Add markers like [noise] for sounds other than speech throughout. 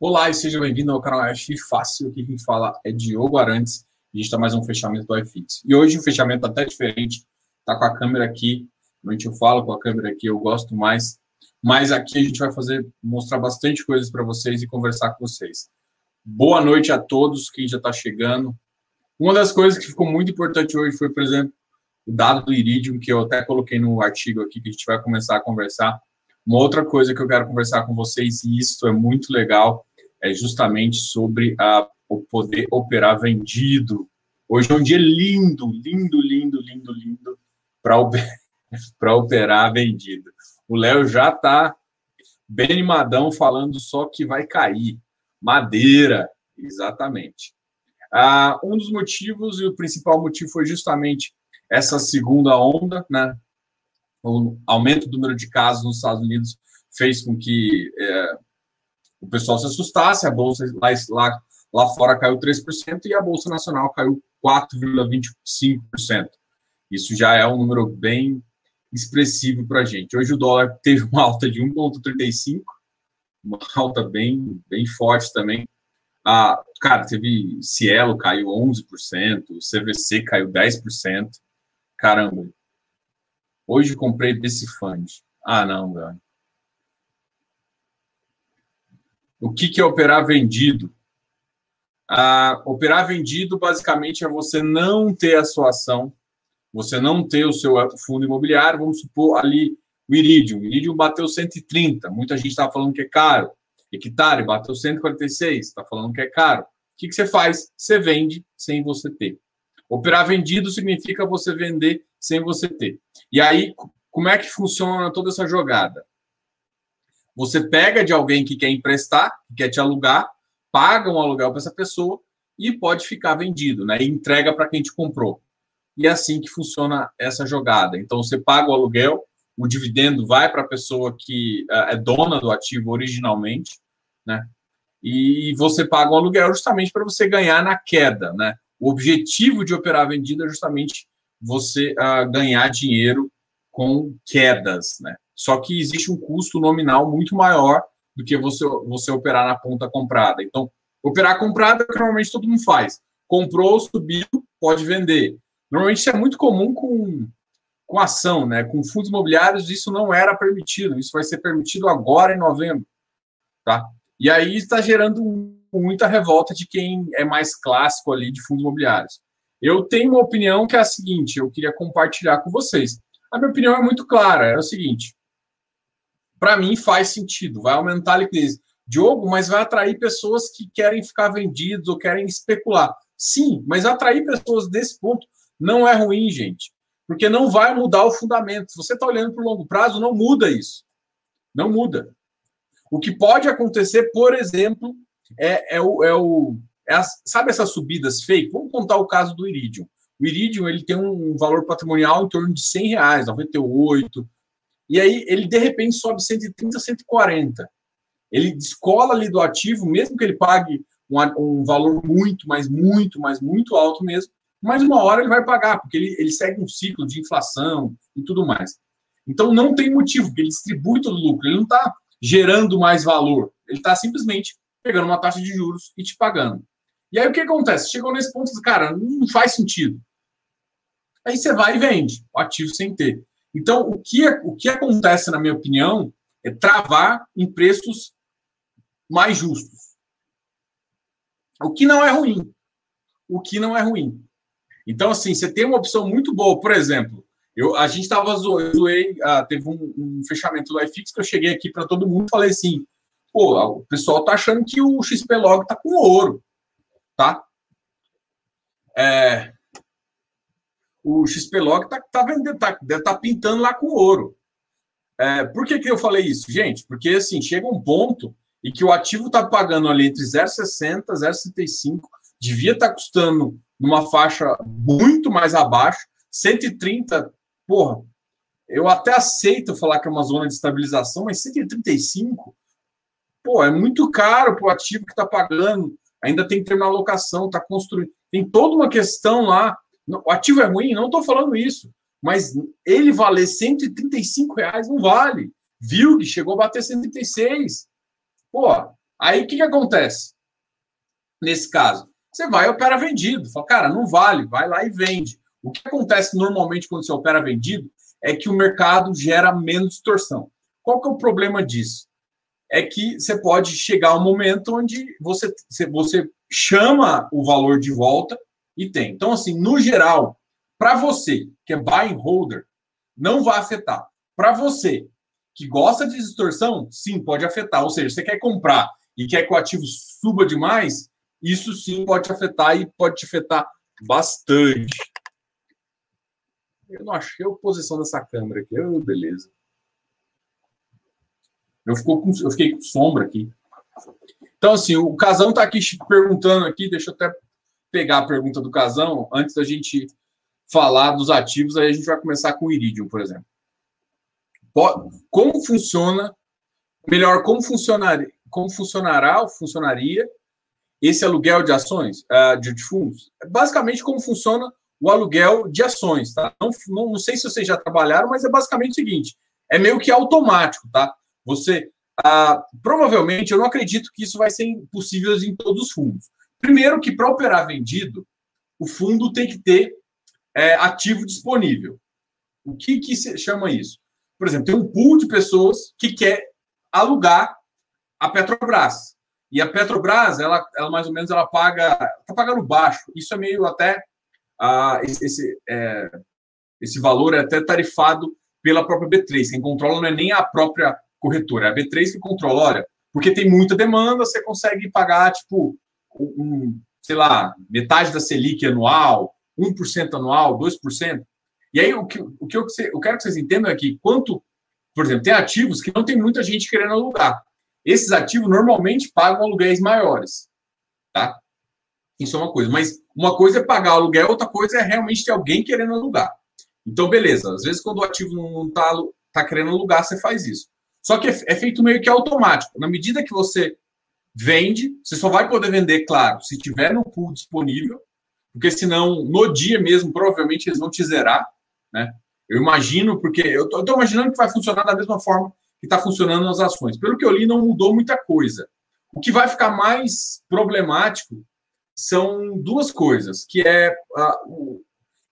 Olá e seja bem-vindo ao canal F Fácil. Aqui quem fala é Diogo Arantes e a gente está mais um fechamento do iFix. E hoje o fechamento até diferente, tá com a câmera aqui. Normalmente eu falo com a câmera aqui, eu gosto mais. Mas aqui a gente vai fazer, mostrar bastante coisas para vocês e conversar com vocês. Boa noite a todos, quem já está chegando. Uma das coisas que ficou muito importante hoje foi, por exemplo, o dado do Iridium, que eu até coloquei no artigo aqui, que a gente vai começar a conversar. Uma outra coisa que eu quero conversar com vocês, e isso é muito legal, é justamente sobre a, o poder operar vendido. Hoje é um dia lindo, lindo, lindo, lindo, lindo para [laughs] operar vendido. O Léo já está bem animadão falando só que vai cair. Madeira, exatamente. Ah, um dos motivos, e o principal motivo foi justamente essa segunda onda, né? O aumento do número de casos nos Estados Unidos fez com que é, o pessoal se assustasse, a bolsa lá, lá, lá fora caiu 3% e a bolsa nacional caiu 4,25%. Isso já é um número bem expressivo para a gente. Hoje o dólar teve uma alta de 1,35, uma alta bem, bem forte também. Ah, cara, teve Cielo caiu 11%, CVC caiu 10%. Caramba. Hoje comprei desse fund. Ah, não, velho. O que, que é operar vendido? Ah, operar vendido, basicamente, é você não ter a sua ação, você não ter o seu fundo imobiliário, vamos supor ali o Iridium. O Iridium bateu 130, muita gente está falando que é caro. Hectare bateu 146, está falando que é caro. O que, que você faz? Você vende sem você ter. Operar vendido significa você vender sem você ter. E aí, como é que funciona toda essa jogada? Você pega de alguém que quer emprestar, que quer te alugar, paga um aluguel para essa pessoa e pode ficar vendido, né? E entrega para quem te comprou. E é assim que funciona essa jogada. Então você paga o aluguel, o dividendo vai para a pessoa que uh, é dona do ativo originalmente, né? E você paga o aluguel justamente para você ganhar na queda, né? O objetivo de operar vendida é justamente você ganhar dinheiro com quedas, né? Só que existe um custo nominal muito maior do que você, você operar na ponta comprada. Então, operar comprada é normalmente todo mundo faz. Comprou, subiu, pode vender. Normalmente isso é muito comum com, com ação, né? Com fundos imobiliários, isso não era permitido. Isso vai ser permitido agora em novembro. Tá? E aí está gerando muita revolta de quem é mais clássico ali de fundos imobiliários. Eu tenho uma opinião que é a seguinte, eu queria compartilhar com vocês. A minha opinião é muito clara, é o seguinte: para mim faz sentido, vai aumentar a liquidez. Diogo, mas vai atrair pessoas que querem ficar vendidos ou querem especular. Sim, mas atrair pessoas desse ponto não é ruim, gente, porque não vai mudar o fundamento. Se você está olhando para o longo prazo, não muda isso. Não muda. O que pode acontecer, por exemplo, é, é o. É o é as, sabe essas subidas fake? Vamos contar o caso do Iridium. O Iridium ele tem um valor patrimonial em torno de 100 reais, 98, e aí ele de repente sobe 130, 140. Ele descola ali do ativo, mesmo que ele pague um, um valor muito, mas muito, mas muito alto mesmo, mas uma hora ele vai pagar, porque ele, ele segue um ciclo de inflação e tudo mais. Então não tem motivo, porque ele distribui todo o lucro, ele não está gerando mais valor, ele está simplesmente pegando uma taxa de juros e te pagando. E aí o que acontece? Chegou nesse ponto, cara, não faz sentido. Aí você vai e vende o ativo sem ter. Então, o que, o que acontece, na minha opinião, é travar em preços mais justos. O que não é ruim. O que não é ruim. Então, assim, você tem uma opção muito boa, por exemplo, eu, a gente estava zoei, ah, teve um, um, fechamento do iFix que eu cheguei aqui para todo mundo e falei assim: pô, o pessoal tá achando que o XP Log tá com ouro, tá? É, o XPlog está tá vendendo, tá, tá pintando lá com ouro. É, por que, que eu falei isso, gente? Porque assim, chega um ponto em que o ativo está pagando ali entre 0,60 e 0,65, devia estar tá custando numa faixa muito mais abaixo, 130, porra, eu até aceito falar que é uma zona de estabilização, mas 135, pô, é muito caro para o ativo que está pagando, ainda tem que ter uma alocação, está construindo, tem toda uma questão lá o ativo é ruim? Não estou falando isso. Mas ele valer 135 reais não vale. Viu que chegou a bater 136. Pô, Aí o que, que acontece? Nesse caso, você vai e opera vendido. Fala, cara, não vale, vai lá e vende. O que acontece normalmente quando você opera vendido é que o mercado gera menos distorção. Qual que é o problema disso? É que você pode chegar a um momento onde você, você chama o valor de volta e tem. Então, assim, no geral, para você que é buy holder, não vai afetar. Para você que gosta de distorção, sim, pode afetar. Ou seja, você quer comprar e quer que o ativo suba demais, isso sim pode afetar e pode te afetar bastante. Eu não achei a posição dessa câmera aqui. Oh, beleza. Eu, com, eu fiquei com sombra aqui. Então, assim, o Casão está aqui perguntando aqui, deixa eu até pegar a pergunta do Casão, antes da gente falar dos ativos, aí a gente vai começar com o Iridium, por exemplo. Como funciona, melhor, como funcionaria, como funcionará ou funcionaria esse aluguel de ações, uh, de fundos? Basicamente, como funciona o aluguel de ações, tá? Não, não, não, sei se vocês já trabalharam, mas é basicamente o seguinte: é meio que automático, tá? Você uh, provavelmente eu não acredito que isso vai ser possível em todos os fundos. Primeiro, que para operar vendido, o fundo tem que ter é, ativo disponível. O que, que se chama isso? Por exemplo, tem um pool de pessoas que quer alugar a Petrobras. E a Petrobras, ela, ela mais ou menos, ela paga, está pagando baixo. Isso é meio até, ah, esse, é, esse valor é até tarifado pela própria B3. Quem controla não é nem a própria corretora, é a B3 que controla. Olha, porque tem muita demanda, você consegue pagar, tipo, um, sei lá, metade da Selic anual, 1% anual, 2%. E aí, o que, o que eu, eu quero que vocês entendam é que, quanto, por exemplo, tem ativos que não tem muita gente querendo alugar. Esses ativos normalmente pagam aluguéis maiores, tá? Isso é uma coisa. Mas uma coisa é pagar aluguel, outra coisa é realmente ter alguém querendo alugar. Então, beleza. Às vezes, quando o ativo não está tá querendo alugar, você faz isso. Só que é, é feito meio que automático. Na medida que você vende, você só vai poder vender, claro, se tiver no pool disponível, porque senão, no dia mesmo, provavelmente eles vão te zerar, né? Eu imagino, porque eu estou imaginando que vai funcionar da mesma forma que está funcionando nas ações. Pelo que eu li, não mudou muita coisa. O que vai ficar mais problemático são duas coisas, que é a,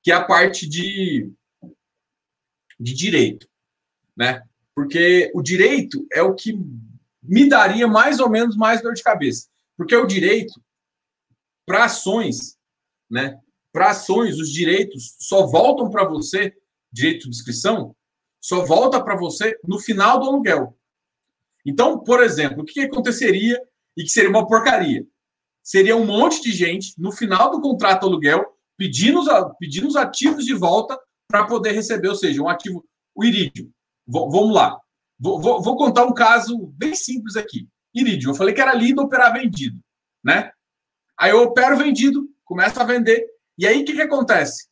que é a parte de, de direito, né? Porque o direito é o que me daria mais ou menos mais dor de cabeça. Porque o direito, para ações, né? Para ações, os direitos só voltam para você, direito de inscrição, só volta para você no final do aluguel. Então, por exemplo, o que aconteceria e que seria uma porcaria? Seria um monte de gente no final do contrato aluguel pedindo, pedindo os ativos de volta para poder receber, ou seja, um ativo, o irídio. V vamos lá. Vou, vou, contar um caso bem simples aqui. Irídio, eu falei que era lindo operar vendido, né? Aí eu opero vendido, começo a vender. E aí o que, que acontece?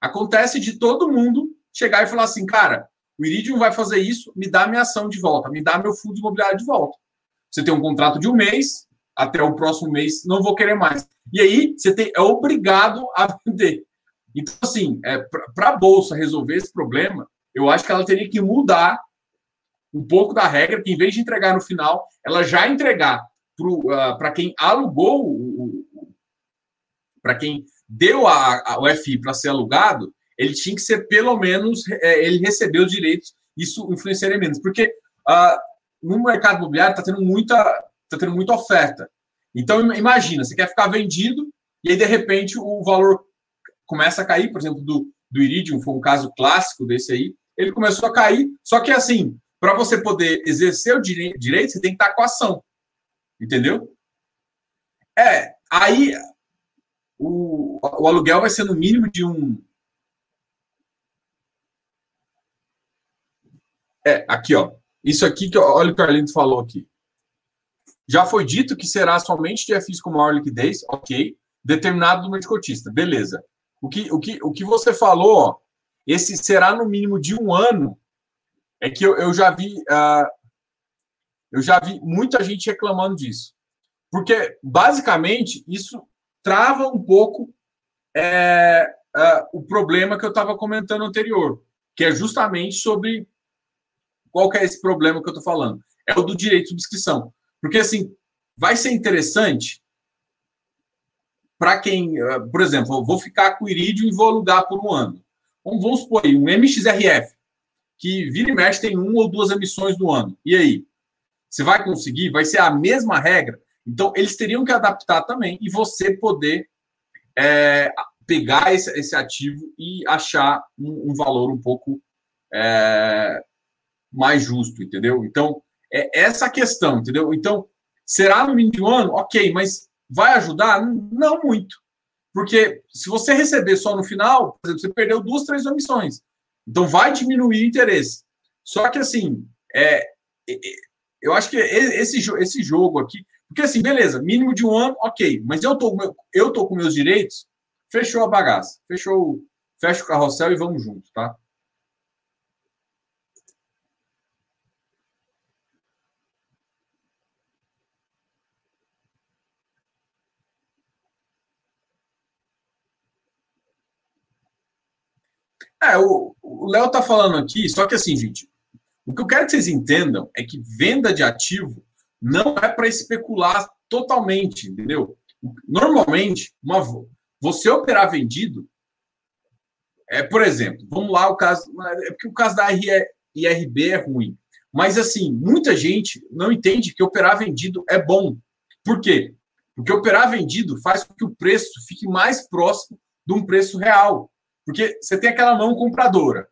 Acontece de todo mundo chegar e falar assim, cara, o Iridium vai fazer isso, me dá minha ação de volta, me dá meu fundo imobiliário de volta. Você tem um contrato de um mês, até o próximo mês, não vou querer mais. E aí você tem, é obrigado a [laughs] vender. Então, assim, é, para a Bolsa resolver esse problema, eu acho que ela teria que mudar um pouco da regra, que em vez de entregar no final, ela já entregar para uh, quem alugou para quem deu a, a, o FI para ser alugado, ele tinha que ser pelo menos, é, ele recebeu os direitos, isso influenciaria menos. Porque uh, no mercado imobiliário está tendo muita tá tendo muita oferta. Então, imagina, você quer ficar vendido e aí, de repente, o valor começa a cair, por exemplo, do, do Iridium, foi um caso clássico desse aí, ele começou a cair, só que assim, para você poder exercer o direito, você tem que estar com a ação. Entendeu? É, aí o, o aluguel vai ser no mínimo de um. É, aqui, ó. Isso aqui que olha o que o Arlindo falou aqui. Já foi dito que será somente de FIs com maior liquidez, ok. Determinado número de beleza. O que, o que, o que você falou, ó, esse será no mínimo de um ano, é que eu, eu já vi. Uh, eu já vi muita gente reclamando disso. Porque, basicamente, isso trava um pouco é, é, o problema que eu estava comentando anterior, que é justamente sobre qual é esse problema que eu estou falando. É o do direito de subscrição. Porque, assim, vai ser interessante para quem, eh, por exemplo, eu vou ficar com o Iridium e vou alugar por um ano. Vamos supor aí, um MXRF, que vira e mexe tem uma ou duas emissões no ano. E aí? Você vai conseguir? Vai ser a mesma regra? Então, eles teriam que adaptar também e você poder é, pegar esse, esse, ativo e achar um, um valor um pouco é, mais justo, entendeu? Então, é essa a questão, entendeu? Então, será no mínimo de um ano? Ok, mas vai ajudar? Não muito. Porque se você receber só no final, por exemplo, você perdeu duas, três emissões. Então vai diminuir o interesse. Só que assim, é, eu acho que esse, esse jogo aqui, porque assim, beleza, mínimo de um ano, ok, mas eu tô, eu tô com meus direitos, fechou a bagaça, fechou, fecha o carrossel e vamos junto, tá? É, o Léo tá falando aqui, só que assim, gente, o que eu quero que vocês entendam é que venda de ativo não é para especular totalmente, entendeu? Normalmente, uma, você operar vendido é, por exemplo, vamos lá, o caso. É porque o caso da IRB é ruim. Mas, assim, muita gente não entende que operar vendido é bom. Por quê? Porque operar vendido faz com que o preço fique mais próximo de um preço real. Porque você tem aquela mão compradora.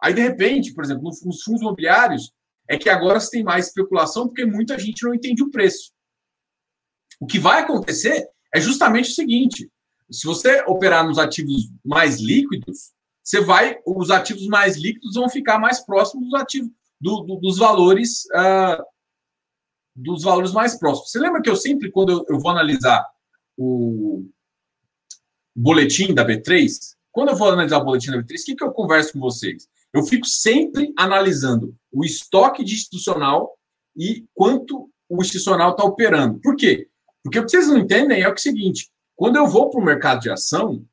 Aí, de repente, por exemplo, nos fundos imobiliários, é que agora você tem mais especulação porque muita gente não entende o preço. O que vai acontecer é justamente o seguinte: se você operar nos ativos mais líquidos, você vai, os ativos mais líquidos vão ficar mais próximos dos ativos do, do, dos valores uh, dos valores mais próximos. Você lembra que eu sempre, quando eu, eu vou analisar o boletim da B3, quando eu vou analisar o boletim da B3, o que, que eu converso com vocês? Eu fico sempre analisando o estoque de institucional e quanto o institucional está operando. Por quê? Porque o que vocês não entendem é o, seguinte: quando eu vou para o mercado de ação,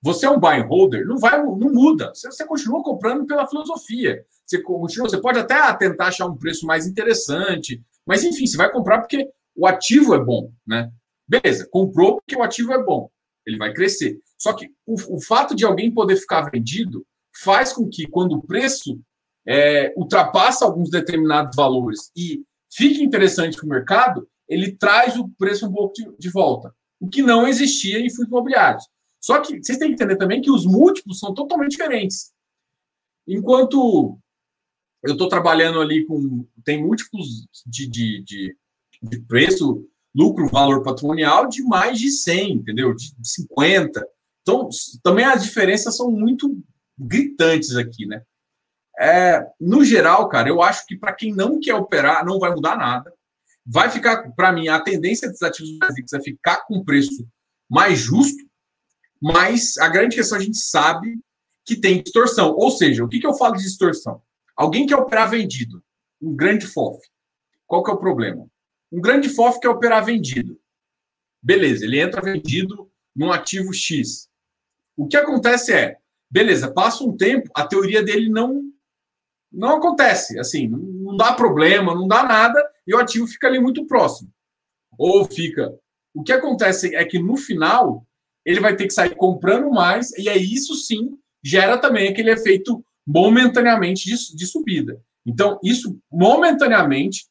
você é um buy and holder, não vai, não muda. Você, você, continua comprando pela filosofia. Você continua, você pode até tentar achar um preço mais interessante, mas enfim, você vai comprar porque o ativo é bom, né? Beleza, comprou porque o ativo é bom, ele vai crescer. Só que o, o fato de alguém poder ficar vendido faz com que, quando o preço é, ultrapassa alguns determinados valores e fica interessante para o mercado, ele traz o preço um pouco de, de, volta, o que não existia em fundos imobiliários. Só que vocês têm que entender também que os múltiplos são totalmente diferentes. Enquanto eu estou trabalhando ali com. Tem múltiplos de, de, de, de preço, lucro, valor patrimonial de mais de 100, entendeu? De 50. Então, também as diferenças são muito gritantes aqui, né? É, no geral, cara, eu acho que para quem não quer operar, não vai mudar nada. Vai ficar, para mim, a tendência dos ativos básicos é ficar com preço mais justo, mas a grande questão a gente sabe que tem distorção. Ou seja, o que, que eu falo de distorção? Alguém quer operar vendido, um grande FOF. Qual que é o problema? Um grande FOF quer operar vendido. Beleza, ele entra vendido num ativo X. O que acontece é, beleza, passa um tempo, a teoria dele não não acontece, assim, não dá problema, não dá nada, e o ativo fica ali muito próximo. Ou fica. O que acontece é que no final ele vai ter que sair comprando mais, e aí isso sim gera também aquele efeito momentaneamente de, de subida. Então, isso momentaneamente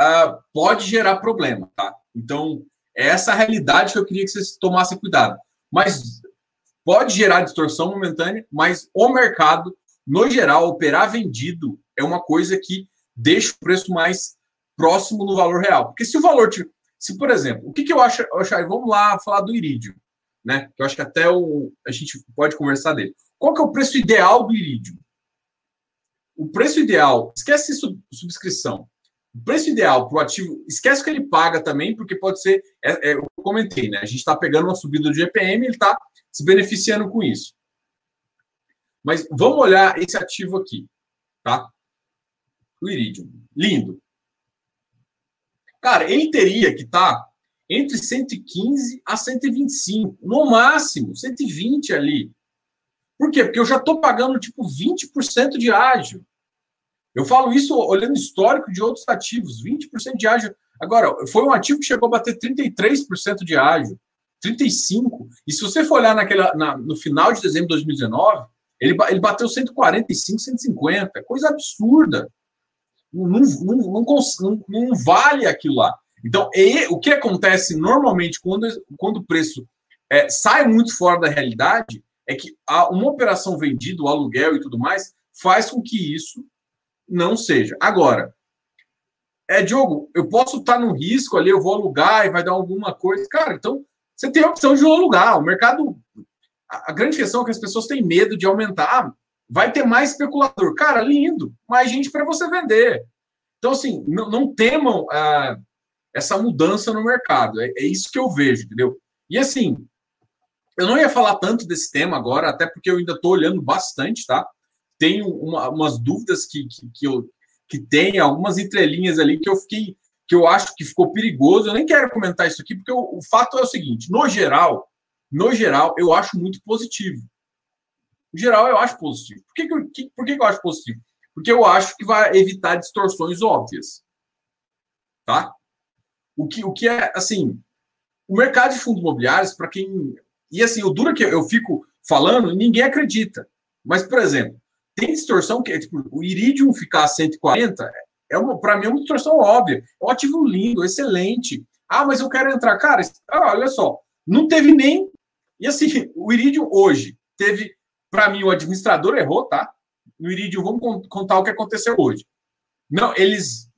uh, pode gerar problema, tá? Então, é essa realidade que eu queria que vocês tomassem cuidado mas pode gerar distorção momentânea, mas o mercado, no geral, operar vendido é uma coisa que deixa o preço mais próximo do valor real. Porque se o valor. Se, por exemplo, o que, que eu acho, eu Vamos lá falar do irídio, né? Eu acho que até o, a gente pode conversar dele. Qual que é o preço ideal do irídio? O preço ideal, esquece subscrição. O preço ideal para o ativo, esquece que ele paga também, porque pode ser, é, é, eu comentei, né? A gente está pegando uma subida do GPM, ele está se beneficiando com isso. Mas vamos olhar esse ativo aqui, tá? O Iridium. Lindo. Cara, ele teria que estar tá entre 115 a 125, no máximo, 120 ali. Por quê? Porque eu já estou pagando tipo 20% de ágio. Eu falo isso olhando histórico de outros ativos, 20% de ágio. Agora, foi um ativo que chegou a bater 33% de ágio, 35%. E se você for olhar naquela, na, no final de dezembro de 2019, ele, ele bateu 145, 150, coisa absurda. Não, não, não, não, vale aquilo lá. Então, e, o que acontece normalmente quando, quando o preço é, sai muito fora da realidade é que uma operação vendida, o aluguel e tudo mais, faz com que isso não seja. Agora, é, Diogo, eu posso estar no risco ali, eu vou alugar e vai dar alguma coisa. Cara, então você tem a opção de alugar. O mercado. A, a grande questão é que as pessoas têm medo de aumentar. Vai ter mais especulador. Cara, lindo. Mais gente para você vender. Então, assim, não, não temam ah, essa mudança no mercado. É, é isso que eu vejo, entendeu? E assim, eu não ia falar tanto desse tema agora, até porque eu ainda estou olhando bastante, tá? Tenho uma, umas dúvidas que, que, que eu que tem algumas entrelinhas ali que eu fiquei, que eu acho que ficou perigoso. Eu nem quero comentar isso aqui, porque o, fato é o seguinte: no geral, no geral, eu acho muito positivo. No geral, eu acho positivo. Por que, eu, que, por que, que eu acho positivo? Porque eu acho que vai evitar distorções óbvias. Tá? O que, o que é, assim, o mercado de fundos imobiliários, para quem. E assim, o duro que eu fico falando, ninguém acredita. Mas, por exemplo, tem distorção que tipo, o Iridium ficar a 140 é uma, para mim, é uma distorção óbvia. Um ativo lindo, excelente. Ah, mas eu quero entrar. Cara, ah, olha só, não teve nem. E assim, o Iridium hoje teve, para mim, o administrador errou, tá? No Iridium, vamos contar o que aconteceu hoje. Não, eles.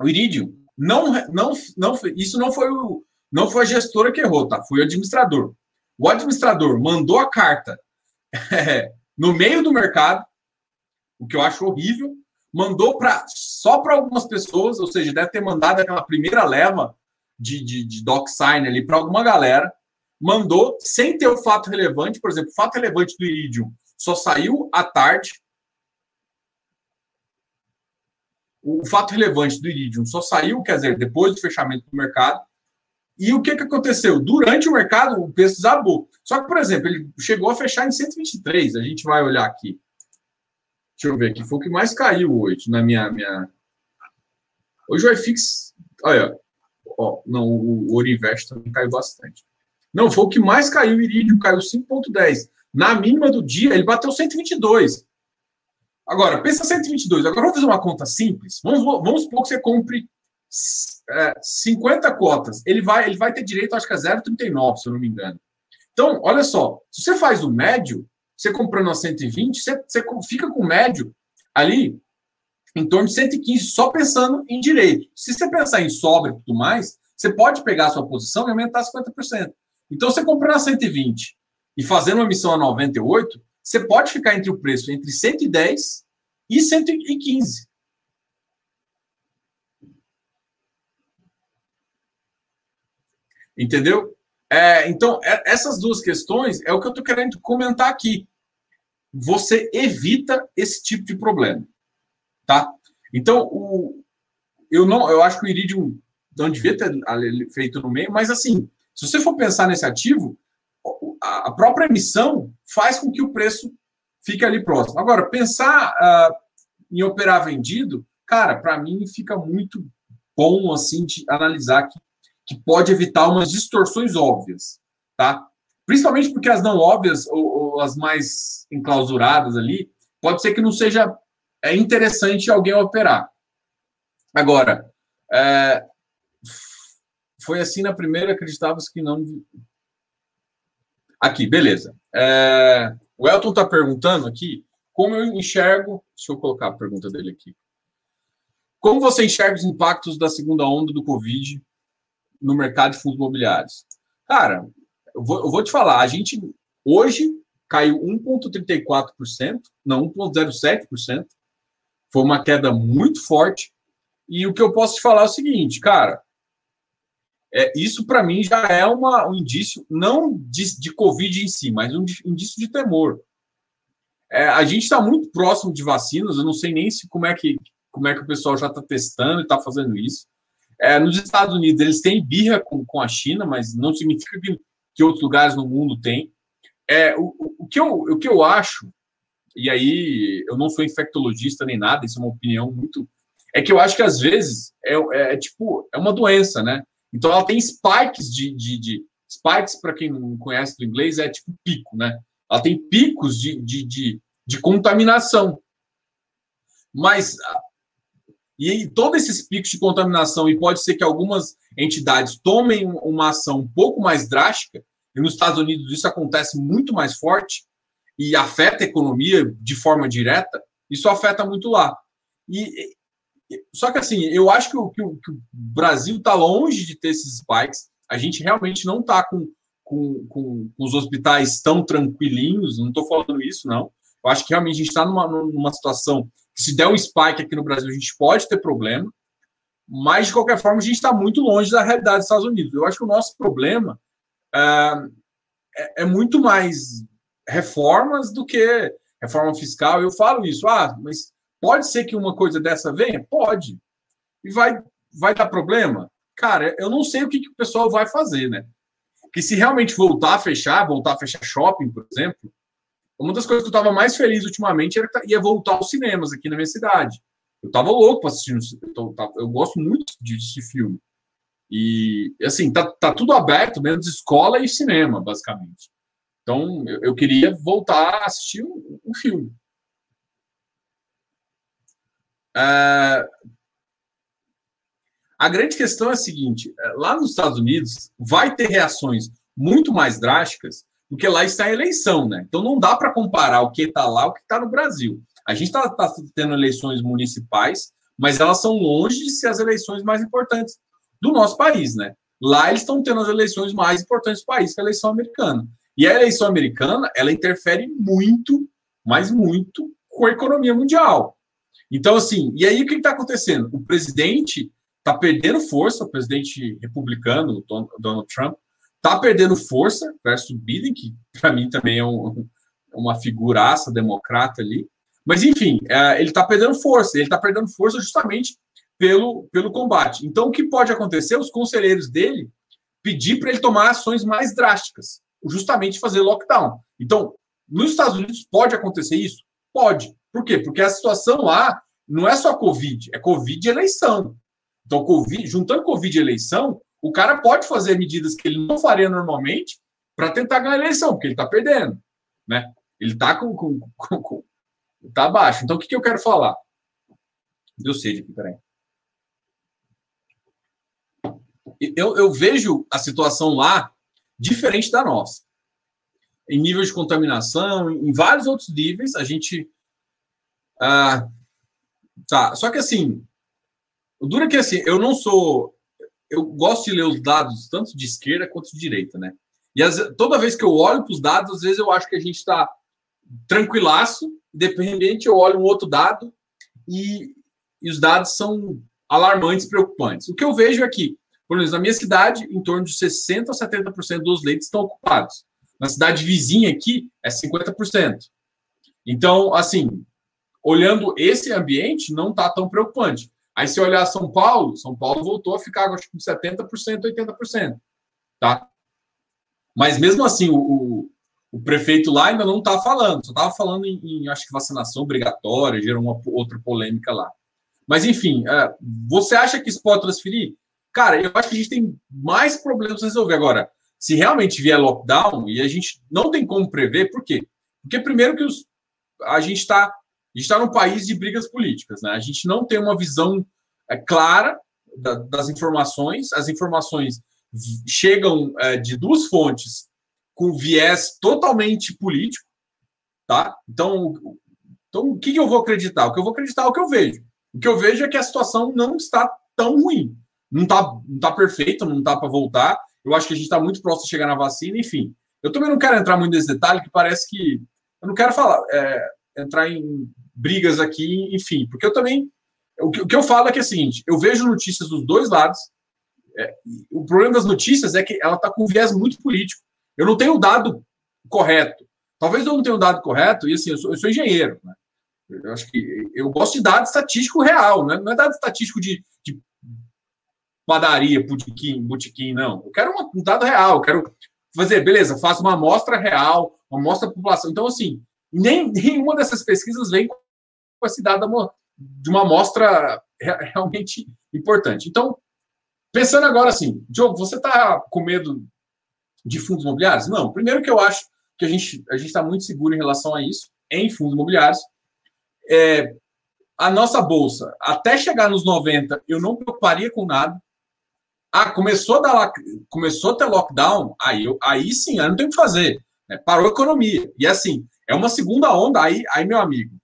O Iridium não, não, não, isso não foi o, não foi a gestora que errou, tá? Foi o administrador. O administrador mandou a carta [laughs] no meio do mercado o que eu acho horrível, mandou para só para algumas pessoas, ou seja, deve ter mandado aquela primeira leva de, de, de doc sign ali para alguma galera, mandou sem ter o fato relevante, por exemplo, o fato relevante do Iridium só saiu à tarde. O fato relevante do Iridium só saiu, quer dizer, depois do fechamento do mercado. E o que, que aconteceu? Durante o mercado, o preço desabou. Só que, por exemplo, ele chegou a fechar em 123. A gente vai olhar aqui. Deixa eu ver aqui. Foi o que mais caiu hoje na minha. minha... Hoje o iFix. Olha, ó, não, o Orinvest também caiu bastante. Não, foi o que mais caiu. O Iridium caiu 5,10. Na mínima do dia, ele bateu 122. Agora, pensa 122. Agora vamos fazer uma conta simples. Vamos, vamos supor que você compre é, 50 cotas. Ele vai, ele vai ter direito, acho que a 0,39, se eu não me engano. Então, olha só. Se você faz o médio, você comprando a 120, você, você fica com médio ali em torno de 115, só pensando em direito. Se você pensar em sobra e tudo mais, você pode pegar a sua posição e aumentar 50%. Então, você comprando a 120 e fazendo uma emissão a 98, você pode ficar entre o preço entre 110 e 115. Entendeu? É, então, é, essas duas questões é o que eu estou querendo comentar aqui você evita esse tipo de problema, tá? Então, o, eu não, eu acho que o Iridium não devia ter feito no meio, mas assim, se você for pensar nesse ativo, a própria emissão faz com que o preço fique ali próximo. Agora, pensar uh, em operar vendido, cara, para mim fica muito bom assim de analisar que, que pode evitar umas distorções óbvias, tá? Principalmente porque as não óbvias ou, as mais enclausuradas ali, pode ser que não seja é interessante alguém operar. Agora, é, foi assim na primeira, acreditava que não. Aqui, beleza. É, o Elton está perguntando aqui como eu enxergo. Deixa eu colocar a pergunta dele aqui. Como você enxerga os impactos da segunda onda do Covid no mercado de fundos imobiliários? Cara, eu vou, eu vou te falar, a gente hoje caiu 1,34%, não 1,07%. Foi uma queda muito forte. E o que eu posso te falar é o seguinte, cara, é, isso para mim já é uma, um indício, não de, de Covid em si, mas um indício de temor. É, a gente está muito próximo de vacinas, eu não sei nem se como é que, como é que o pessoal já está testando e está fazendo isso. É, nos Estados Unidos, eles têm birra com, com a China, mas não significa que que outros lugares no mundo têm. É, o, o, que eu, o que eu acho e aí eu não sou infectologista nem nada, isso é uma opinião muito. É que eu acho que às vezes é, é, é tipo, é uma doença, né? Então ela tem spikes de. de, de spikes, para quem não conhece do inglês, é tipo pico, né? Ela tem picos de, de, de, de contaminação. Mas e todos esses picos de contaminação, e pode ser que algumas entidades tomem uma ação um pouco mais drástica, e nos Estados Unidos isso acontece muito mais forte, e afeta a economia de forma direta, isso afeta muito lá. E, só que assim, eu acho que o, que o, que o Brasil está longe de ter esses spikes, a gente realmente não está com, com, com, os hospitais tão tranquilinhos, não estou falando isso, não. Eu acho que realmente a gente está numa, numa situação se der um spike aqui no Brasil, a gente pode ter problema, mas de qualquer forma a gente está muito longe da realidade dos Estados Unidos. Eu acho que o nosso problema é, é, é muito mais reformas do que reforma fiscal. Eu falo isso, ah, mas pode ser que uma coisa dessa venha? Pode. E vai, vai dar problema? Cara, eu não sei o que, que o pessoal vai fazer, né? Que se realmente voltar a fechar, voltar a fechar shopping, por exemplo, uma das coisas que eu estava mais feliz ultimamente era que ia voltar aos cinemas aqui na minha cidade. Eu estava louco assistindo. Eu, eu gosto muito de filme. E, assim, tá, tá tudo aberto, menos escola e cinema, basicamente. Então, eu, eu queria voltar a assistir um, um filme. É, a grande questão é a seguinte: é, lá nos Estados Unidos, vai ter reações muito mais drásticas porque lá está a eleição, né? Então não dá para comparar o que está lá o que está no Brasil. A gente está tá tendo eleições municipais, mas elas são longe de ser as eleições mais importantes do nosso país, né? Lá eles estão tendo as eleições mais importantes do país, que é a eleição americana. E a eleição americana, ela interfere muito, mas muito, com a economia mundial. Então, assim, e aí o que está acontecendo? O presidente está perdendo força, o presidente republicano, Donald Trump, Tá perdendo força versus Biden, que para mim também é um, uma figuraça democrata ali. Mas, enfim, é, ele está perdendo força. Ele está perdendo força justamente pelo, pelo combate. Então, o que pode acontecer? Os conselheiros dele pedir para ele tomar ações mais drásticas, justamente fazer lockdown. Então, nos Estados Unidos pode acontecer isso? Pode. Por quê? Porque a situação lá não é só Covid, é Covid e eleição. Então, COVID, juntando Covid e eleição, o cara pode fazer medidas que ele não faria normalmente para tentar ganhar a eleição, porque ele está perdendo, né? Ele está com, com, com, com, tá abaixo. Então, o que, que eu quero falar? Deu sede aqui, peraí. Eu, eu vejo a situação lá diferente da nossa. Em nível de contaminação, em vários outros níveis, a gente. Ah, tá. Só que assim, o duro é que assim, eu não sou eu gosto de ler os dados tanto de esquerda quanto de direita, né? E as, toda vez que eu olho para os dados, às vezes eu acho que a gente está tranquilaço, independente, eu olho um outro dado e, e, os dados são alarmantes, preocupantes. O que eu vejo é por exemplo, na minha cidade, em torno de 60% a 70% dos leitos estão ocupados. Na cidade vizinha aqui, é 50%. Então, assim, olhando esse ambiente, não está tão preocupante. Aí, se olhar São Paulo, São Paulo voltou a ficar, acho que com 70%, 80%. Tá? Mas mesmo assim, o, o, o prefeito lá ainda não está falando, só estava falando em, em, acho que vacinação obrigatória, gerou uma outra polêmica lá. Mas, enfim, é, você acha que isso pode transferir? Cara, eu acho que a gente tem mais problemas a resolver. Agora, se realmente vier lockdown, e a gente não tem como prever, por quê? Porque, primeiro, que os, a gente está está num país de brigas políticas, né? A gente não tem uma visão é, clara da, das informações, as informações chegam é, de duas fontes com viés totalmente político, tá? Então, então o que eu vou acreditar? O que eu vou acreditar é o que eu vejo. O que eu vejo é que a situação não está tão ruim. Não está não tá perfeita, não está para voltar. Eu acho que a gente está muito próximo de chegar na vacina, enfim. Eu também não quero entrar muito nesse detalhe, que parece que. Eu não quero falar. É, entrar em brigas aqui, enfim, porque eu também. O que, o que eu falo é que é o seguinte: eu vejo notícias dos dois lados. É, o problema das notícias é que ela está com um viés muito político. Eu não tenho o dado correto. Talvez eu não tenha o dado correto, e assim, eu sou, eu sou engenheiro. Né? Eu acho que eu gosto de dado estatístico real, né? não é dado estatístico de, de padaria, botequim, botequim, não. Eu quero um dado real, eu quero fazer, beleza, faço uma amostra real, uma amostra da população. Então, assim, nem [laughs] nenhuma dessas pesquisas vem com esse dado de uma amostra realmente importante. Então, pensando agora assim, Diogo, você está com medo de fundos imobiliários? Não. Primeiro que eu acho que a gente a está muito seguro em relação a isso, em fundos imobiliários. É, a nossa bolsa, até chegar nos 90, eu não preocuparia com nada. Ah, começou a, dar, começou a ter lockdown, aí, eu, aí sim, aí não tem o que fazer. Né? Parou a economia. E assim, é uma segunda onda, aí, aí, meu amigo,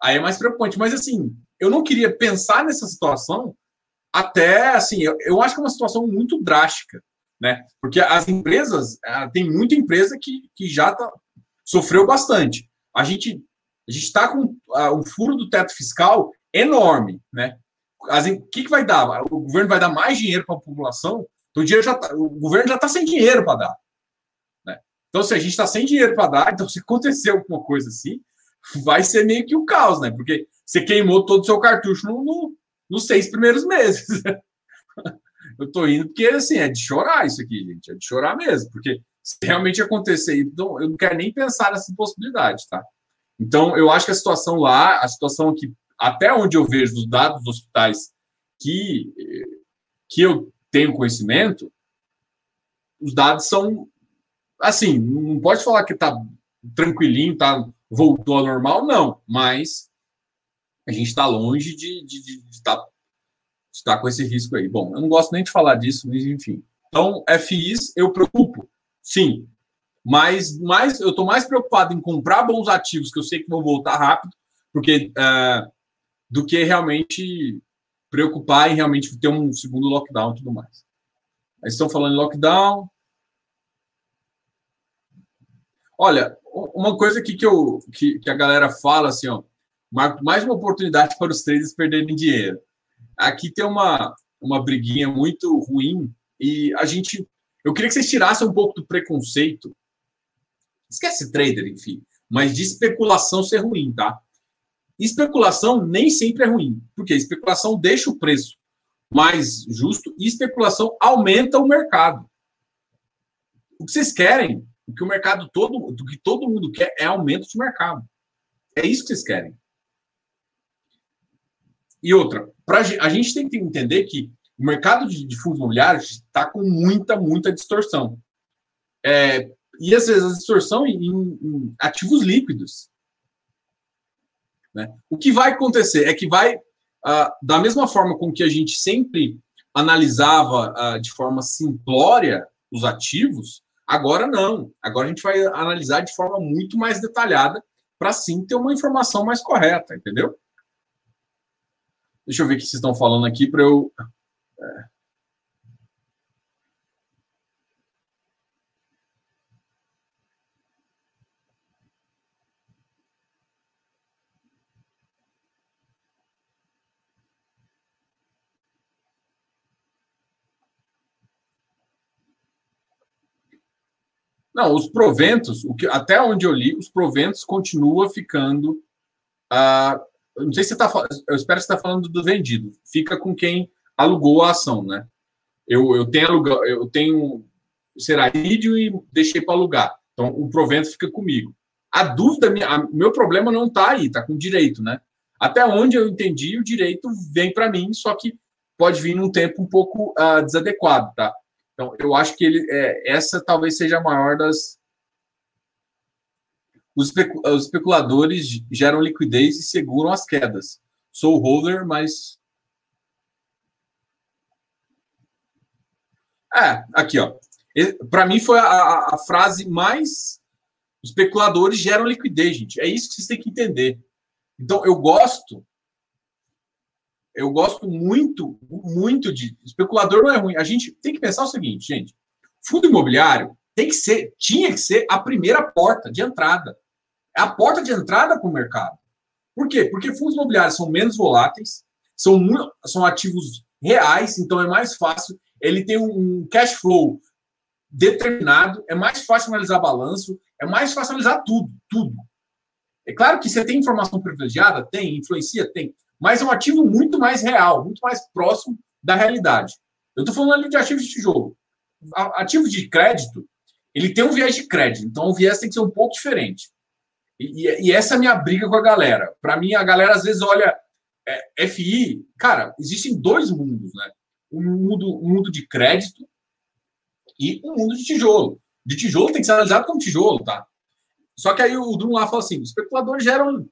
aí é mais preocupante. Mas assim, eu não queria pensar nessa situação até, assim, eu, eu acho que é uma situação muito drástica, né? Porque as empresas, ah, tem muita empresa que, que já tá, sofreu bastante. A gente a está com uh, um furo do teto fiscal enorme, né? O que, que vai dar? O governo vai dar mais dinheiro para a população? Então, o, dinheiro já tá, o governo já está sem dinheiro para dar. Né? Então, se a gente está sem dinheiro para dar, então [laughs] se acontecer alguma coisa assim, vai ser meio que o um caos, né? Porque você queimou todo o seu cartucho no, no, nos seis primeiros meses. [laughs] Eu estou indo porque, assim, é de chorar isso aqui, gente. É de chorar mesmo. Porque se realmente acontecer, então, eu não quero nem pensar nessa possibilidade, tá? Então, eu acho que a situação lá, a situação aqui, até onde eu vejo dos dados dos hospitais que, que eu tenho conhecimento, os dados são assim, não pode falar que está tranquilinho, tá, voltou ao normal, não, mas a gente está longe de estar tá, de tá com esse risco aí. Bom, eu não gosto nem de falar disso, mas enfim. Então, FIs, eu preocupo? Sim, mas mais, eu estou mais preocupado em comprar bons ativos que eu sei que vão voltar rápido, porque uh, do que realmente preocupar em realmente ter um segundo lockdown e tudo mais. Eles estão falando em lockdown. Olha, uma coisa aqui que, eu, que, que a galera fala assim, ó, mais uma oportunidade [laughs] para os traders perderem dinheiro. Aqui tem uma, uma briguinha muito ruim e a gente. Eu queria que vocês tirassem um pouco do preconceito Esquece trader, enfim. Mas de especulação ser ruim, tá? Especulação nem sempre é ruim, porque especulação deixa o preço mais justo e especulação aumenta o mercado. O que vocês querem, o que o mercado todo, o que todo mundo quer é aumento de mercado. É isso que vocês querem. E outra, pra, a gente tem que entender que o mercado de, de fundos imobiliários está com muita, muita distorção. É, e às vezes a distorção em, em ativos líquidos. Né? O que vai acontecer é que vai, ah, da mesma forma com que a gente sempre analisava ah, de forma simplória os ativos, agora não. Agora a gente vai analisar de forma muito mais detalhada para sim ter uma informação mais correta, entendeu? Deixa eu ver o que vocês estão falando aqui para eu. É. Não, os proventos, o que, até onde eu li, os proventos continua ficando. Uh, não sei se você está Eu espero que você está falando do vendido. Fica com quem alugou a ação, né? Eu, eu tenho alugar, eu tenho será ídio e deixei para alugar. Então o provento fica comigo. A dúvida, a, meu problema não está aí, está com direito, né? Até onde eu entendi, o direito vem para mim, só que pode vir num tempo um pouco uh, desadequado, tá? Então, eu acho que ele, é, essa talvez seja a maior das. Os, os especuladores geram liquidez e seguram as quedas. Sou holder, mas. É, aqui, ó. Para mim foi a, a frase mais. Os especuladores geram liquidez, gente. É isso que vocês têm que entender. Então, eu gosto eu gosto muito, muito de. Especulador não é ruim. A gente tem que pensar o seguinte, gente: fundo imobiliário tem que ser, tinha que ser a primeira porta de entrada. É a porta de entrada para o mercado. Por quê? Porque fundos imobiliários são menos voláteis, são, são ativos reais, então é mais fácil. Ele tem um cash flow determinado, é mais fácil analisar balanço, é mais fácil analisar tudo, tudo. É claro que você tem informação privilegiada, tem, influencia, tem mas é um ativo muito mais real, muito mais próximo da realidade. Eu estou falando ali de ativos de tijolo. Ativo de crédito, ele tem um viés de crédito, então o viés tem que ser um pouco diferente. E, e, essa é a minha briga com a galera. Para mim, a galera às vezes olha é, FI, cara, existem dois mundos, né? Um mundo, um mundo de crédito e um mundo de tijolo. De tijolo tem que ser analisado como tijolo, tá? Só que aí o Drum lá fala assim: os especuladores geram.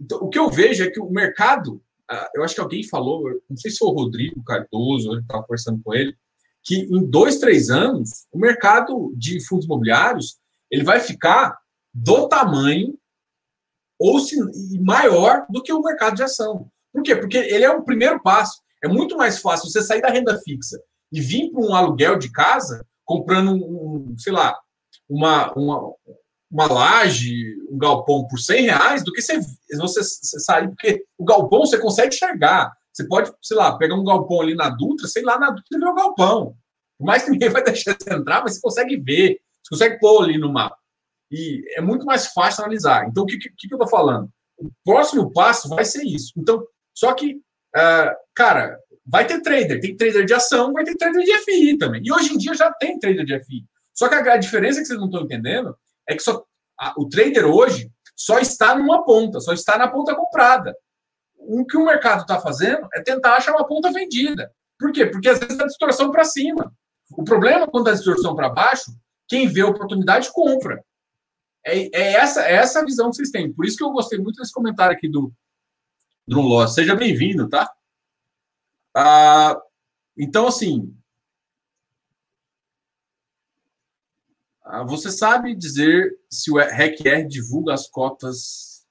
Então, o que eu vejo é que o mercado, ah, eu acho que alguém falou, não sei se foi o Rodrigo Cardoso, eu estava conversando com ele, que em dois, três anos, o mercado de fundos imobiliários ele vai ficar do tamanho ou se, maior do que o mercado de ação. Por quê? Porque ele é o primeiro passo. É muito mais fácil você sair da renda fixa e vir para um aluguel de casa comprando um, sei lá, uma, uma, uma laje, um galpão por 100 reais, do que você, você, você sair, porque o galpão você consegue enxergar. Você pode, sei lá, pegar um galpão ali na Dutra, sei lá, na Dutra ver o galpão. Por mais que [laughs] ninguém vai deixar você entrar, mas você consegue ver, você consegue pôr ali no mapa. E é muito mais fácil analisar. Então, o que, que, que eu estou falando? O próximo passo vai ser isso. Então, só que, uh, cara, vai ter trader. Tem trader de ação, vai ter trader de FI também. E hoje em dia já tem trader de FI. Só que a, a diferença que vocês não estão entendendo é que só, a, o trader hoje só está numa ponta, só está na ponta comprada. O que o mercado está fazendo é tentar achar uma ponta vendida. Por quê? Porque às vezes a distorção para cima. O problema quando a distorção para baixo, quem vê a oportunidade compra. É, é, essa, é essa a visão que vocês têm. Por isso que eu gostei muito desse comentário aqui do Drum Loss. Seja bem-vindo, tá? Ah, então, assim, Ah, você sabe dizer se o RECR divulga as cotas?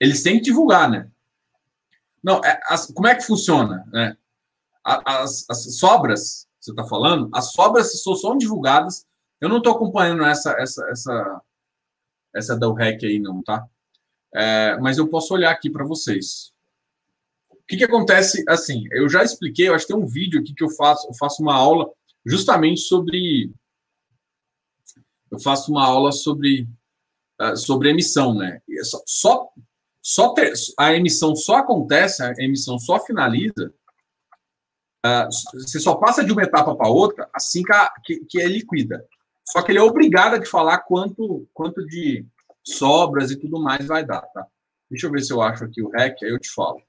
Eles têm que divulgar, né? Não, é, as, como é que funciona? Né? As, as sobras, você está falando, as sobras só são divulgadas. Eu não estou acompanhando essa, essa, essa, essa da REC aí, não, tá? É, mas eu posso olhar aqui para vocês que, que acontece? Assim, eu já expliquei, eu acho que tem um vídeo aqui que eu faço, eu faço uma aula justamente sobre. Eu faço uma aula sobre, uh, sobre emissão, né? Só, só, só ter, a emissão só acontece, a emissão só finaliza. Uh, você só passa de uma etapa para outra assim que, a, que, que é liquida. Só que ele é obrigado a te falar quanto, quanto de sobras e tudo mais vai dar, tá? Deixa eu ver se eu acho aqui o REC, aí eu te falo.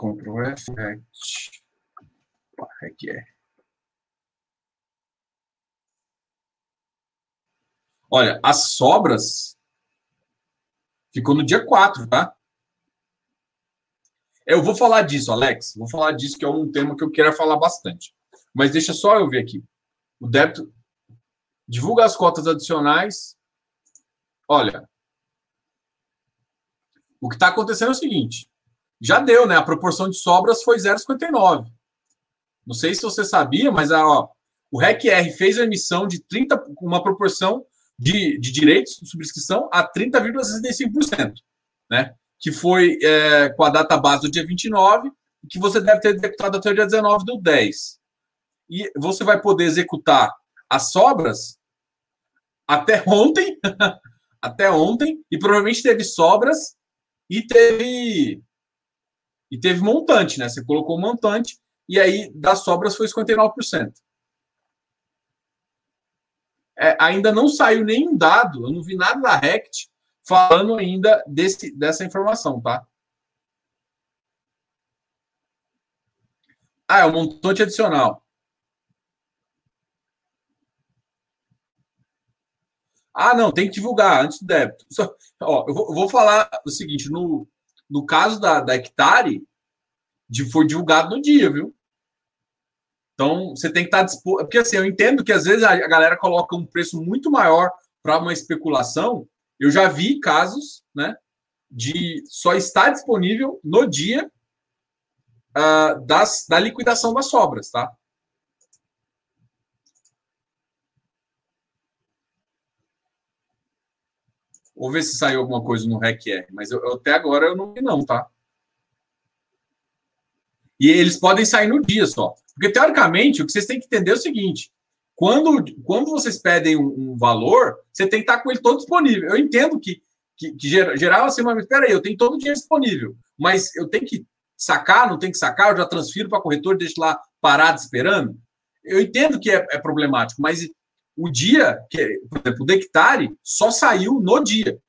Ctrl F, requer. Olha, as sobras ficou no dia 4, tá? Eu vou falar disso, Alex. Vou falar disso, que é um tema que eu quero falar bastante. Mas deixa só eu ver aqui. O débito. Divulga as cotas adicionais. Olha. O que está acontecendo é o seguinte: já deu, né? A proporção de sobras foi 0,59. Não sei se você sabia, mas a, ó, o REC-R fez a emissão de 30, uma proporção de, de direitos de subscrição a 30,65%, né? Que foi é, com a data base do dia 29, que você deve ter executado até o dia 19 do 10. E você vai poder executar as sobras até ontem, [laughs] até ontem, e provavelmente teve sobras e teve e teve montante, né? Você colocou montante e aí das sobras foi 59%. É, ainda não saiu nenhum dado, eu não vi nada da Rect falando ainda desse, dessa informação, tá? Ah, é o montante adicional. Ah, não, tem que divulgar antes do débito. Só, ó, eu vou, eu vou falar o seguinte: no, no caso da, da Hectare, de, foi divulgado no dia, viu? Então, você tem que estar disposto. Porque assim, eu entendo que às vezes a galera coloca um preço muito maior para uma especulação. Eu já vi casos, né? De só estar disponível no dia uh, das, da liquidação das sobras, tá? Vou ver se saiu alguma coisa no REC-R, mas eu, até agora eu não vi, não, tá? E eles podem sair no dia só. Porque, teoricamente, o que vocês têm que entender é o seguinte: quando, quando vocês pedem um, um valor, você tem que estar com ele todo disponível. Eu entendo que, que, que geral assim, mas espera aí, eu tenho todo o dinheiro disponível, mas eu tenho que sacar, não tem que sacar, eu já transfiro para corretor, deixo lá parado esperando. Eu entendo que é, é problemático, mas o dia, que, por exemplo, o Dectare só saiu no dia.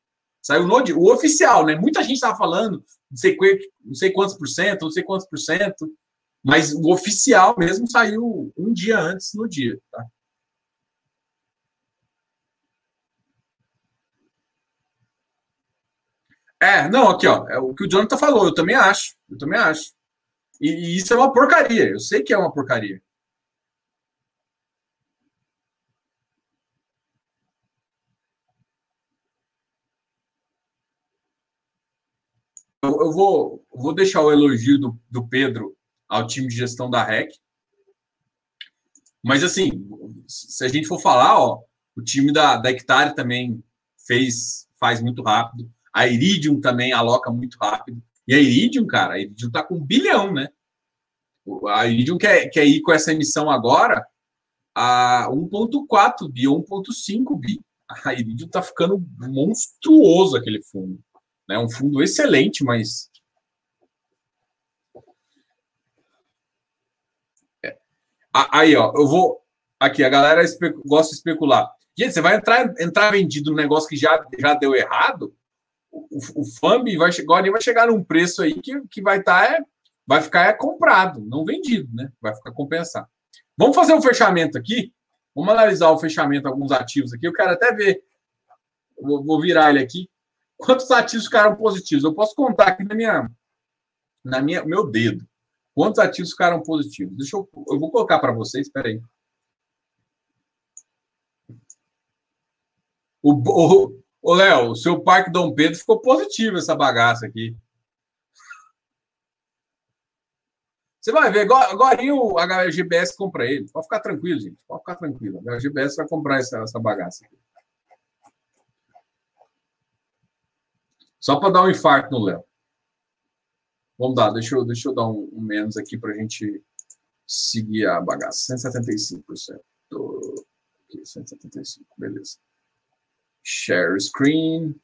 Saiu no dia. O oficial, né? Muita gente estava falando, não sei, não sei quantos por cento, não sei quantos por cento, mas o oficial mesmo saiu um dia antes no dia. Tá? É, não, aqui, ó, é o que o Jonathan falou, eu também acho, eu também acho. E, e isso é uma porcaria, eu sei que é uma porcaria. Eu, vou, vou deixar o elogio do, do Pedro ao time de gestão da REC. Mas, assim, se a gente for falar, ó, o time da, da Hectare também fez, faz muito rápido. A Iridium também aloca muito rápido. E a Iridium, cara, a Iridium está com um bilhão, né? A Iridium quer, quer ir com essa emissão agora a 1,4 bi, 1,5 bi. A Iridium está ficando monstruoso aquele fundo. É né? um fundo excelente, mas. É. Aí, ó, eu vou. Aqui, a galera gosta de especular. Gente, você vai entrar, entrar vendido no negócio que já, já deu errado? o, o FAMB vai, agora vai chegar num preço aí que, que vai estar tá, é, vai ficar é comprado, não vendido, né? Vai ficar compensado. Vamos fazer um fechamento aqui. Vamos analisar o fechamento alguns ativos aqui. Eu quero até ver. Vou, vou virar ele aqui. Quantos ativos ficaram positivos? Eu posso contar aqui na minha, na minha, meu dedo. Quantos ativos ficaram positivos? Deixa eu, eu vou colocar para vocês. Espera aí. O, o, Ô, Léo, o seu Parque Dom Pedro ficou positivo essa bagaça aqui. Você vai ver, agora, agora o HGBS compra ele. Pode ficar tranquilo, gente. Pode ficar tranquilo. O HGBS vai comprar essa, essa bagaça aqui. Só para dar um infarto no Léo. Vamos dar, deixa eu, deixa eu dar um, um menos aqui para a gente seguir a bagaça. 175%. Aqui, 175, beleza. Share screen.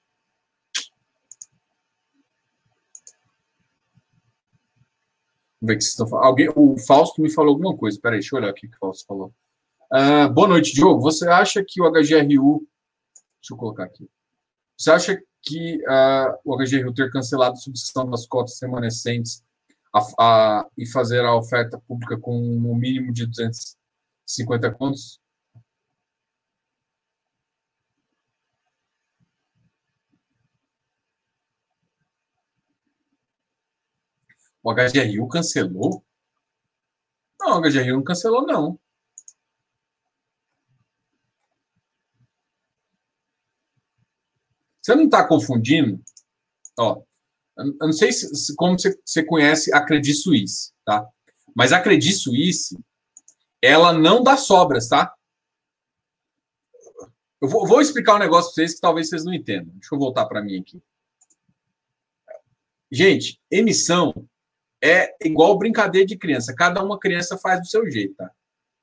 Vamos ver o que vocês estão falando. Alguém, o Fausto me falou alguma coisa. Peraí, deixa eu olhar aqui o que o Fausto falou. Uh, boa noite, Diogo. Você acha que o HGRU. Deixa eu colocar aqui. Você acha que uh, o HGRU ter cancelado a subscrição das cotas remanescentes a, a, e fazer a oferta pública com um mínimo de 250 contos O HGRU cancelou? Não, o HGRU não cancelou, não. Você não está confundindo? Ó, eu não sei se, como você, você conhece a Credit Suisse, tá? Mas a Credit Suisse, ela não dá sobras, tá? Eu vou, vou explicar um negócio para vocês que talvez vocês não entendam. Deixa eu voltar para mim aqui. Gente, emissão é igual brincadeira de criança. Cada uma criança faz do seu jeito, tá?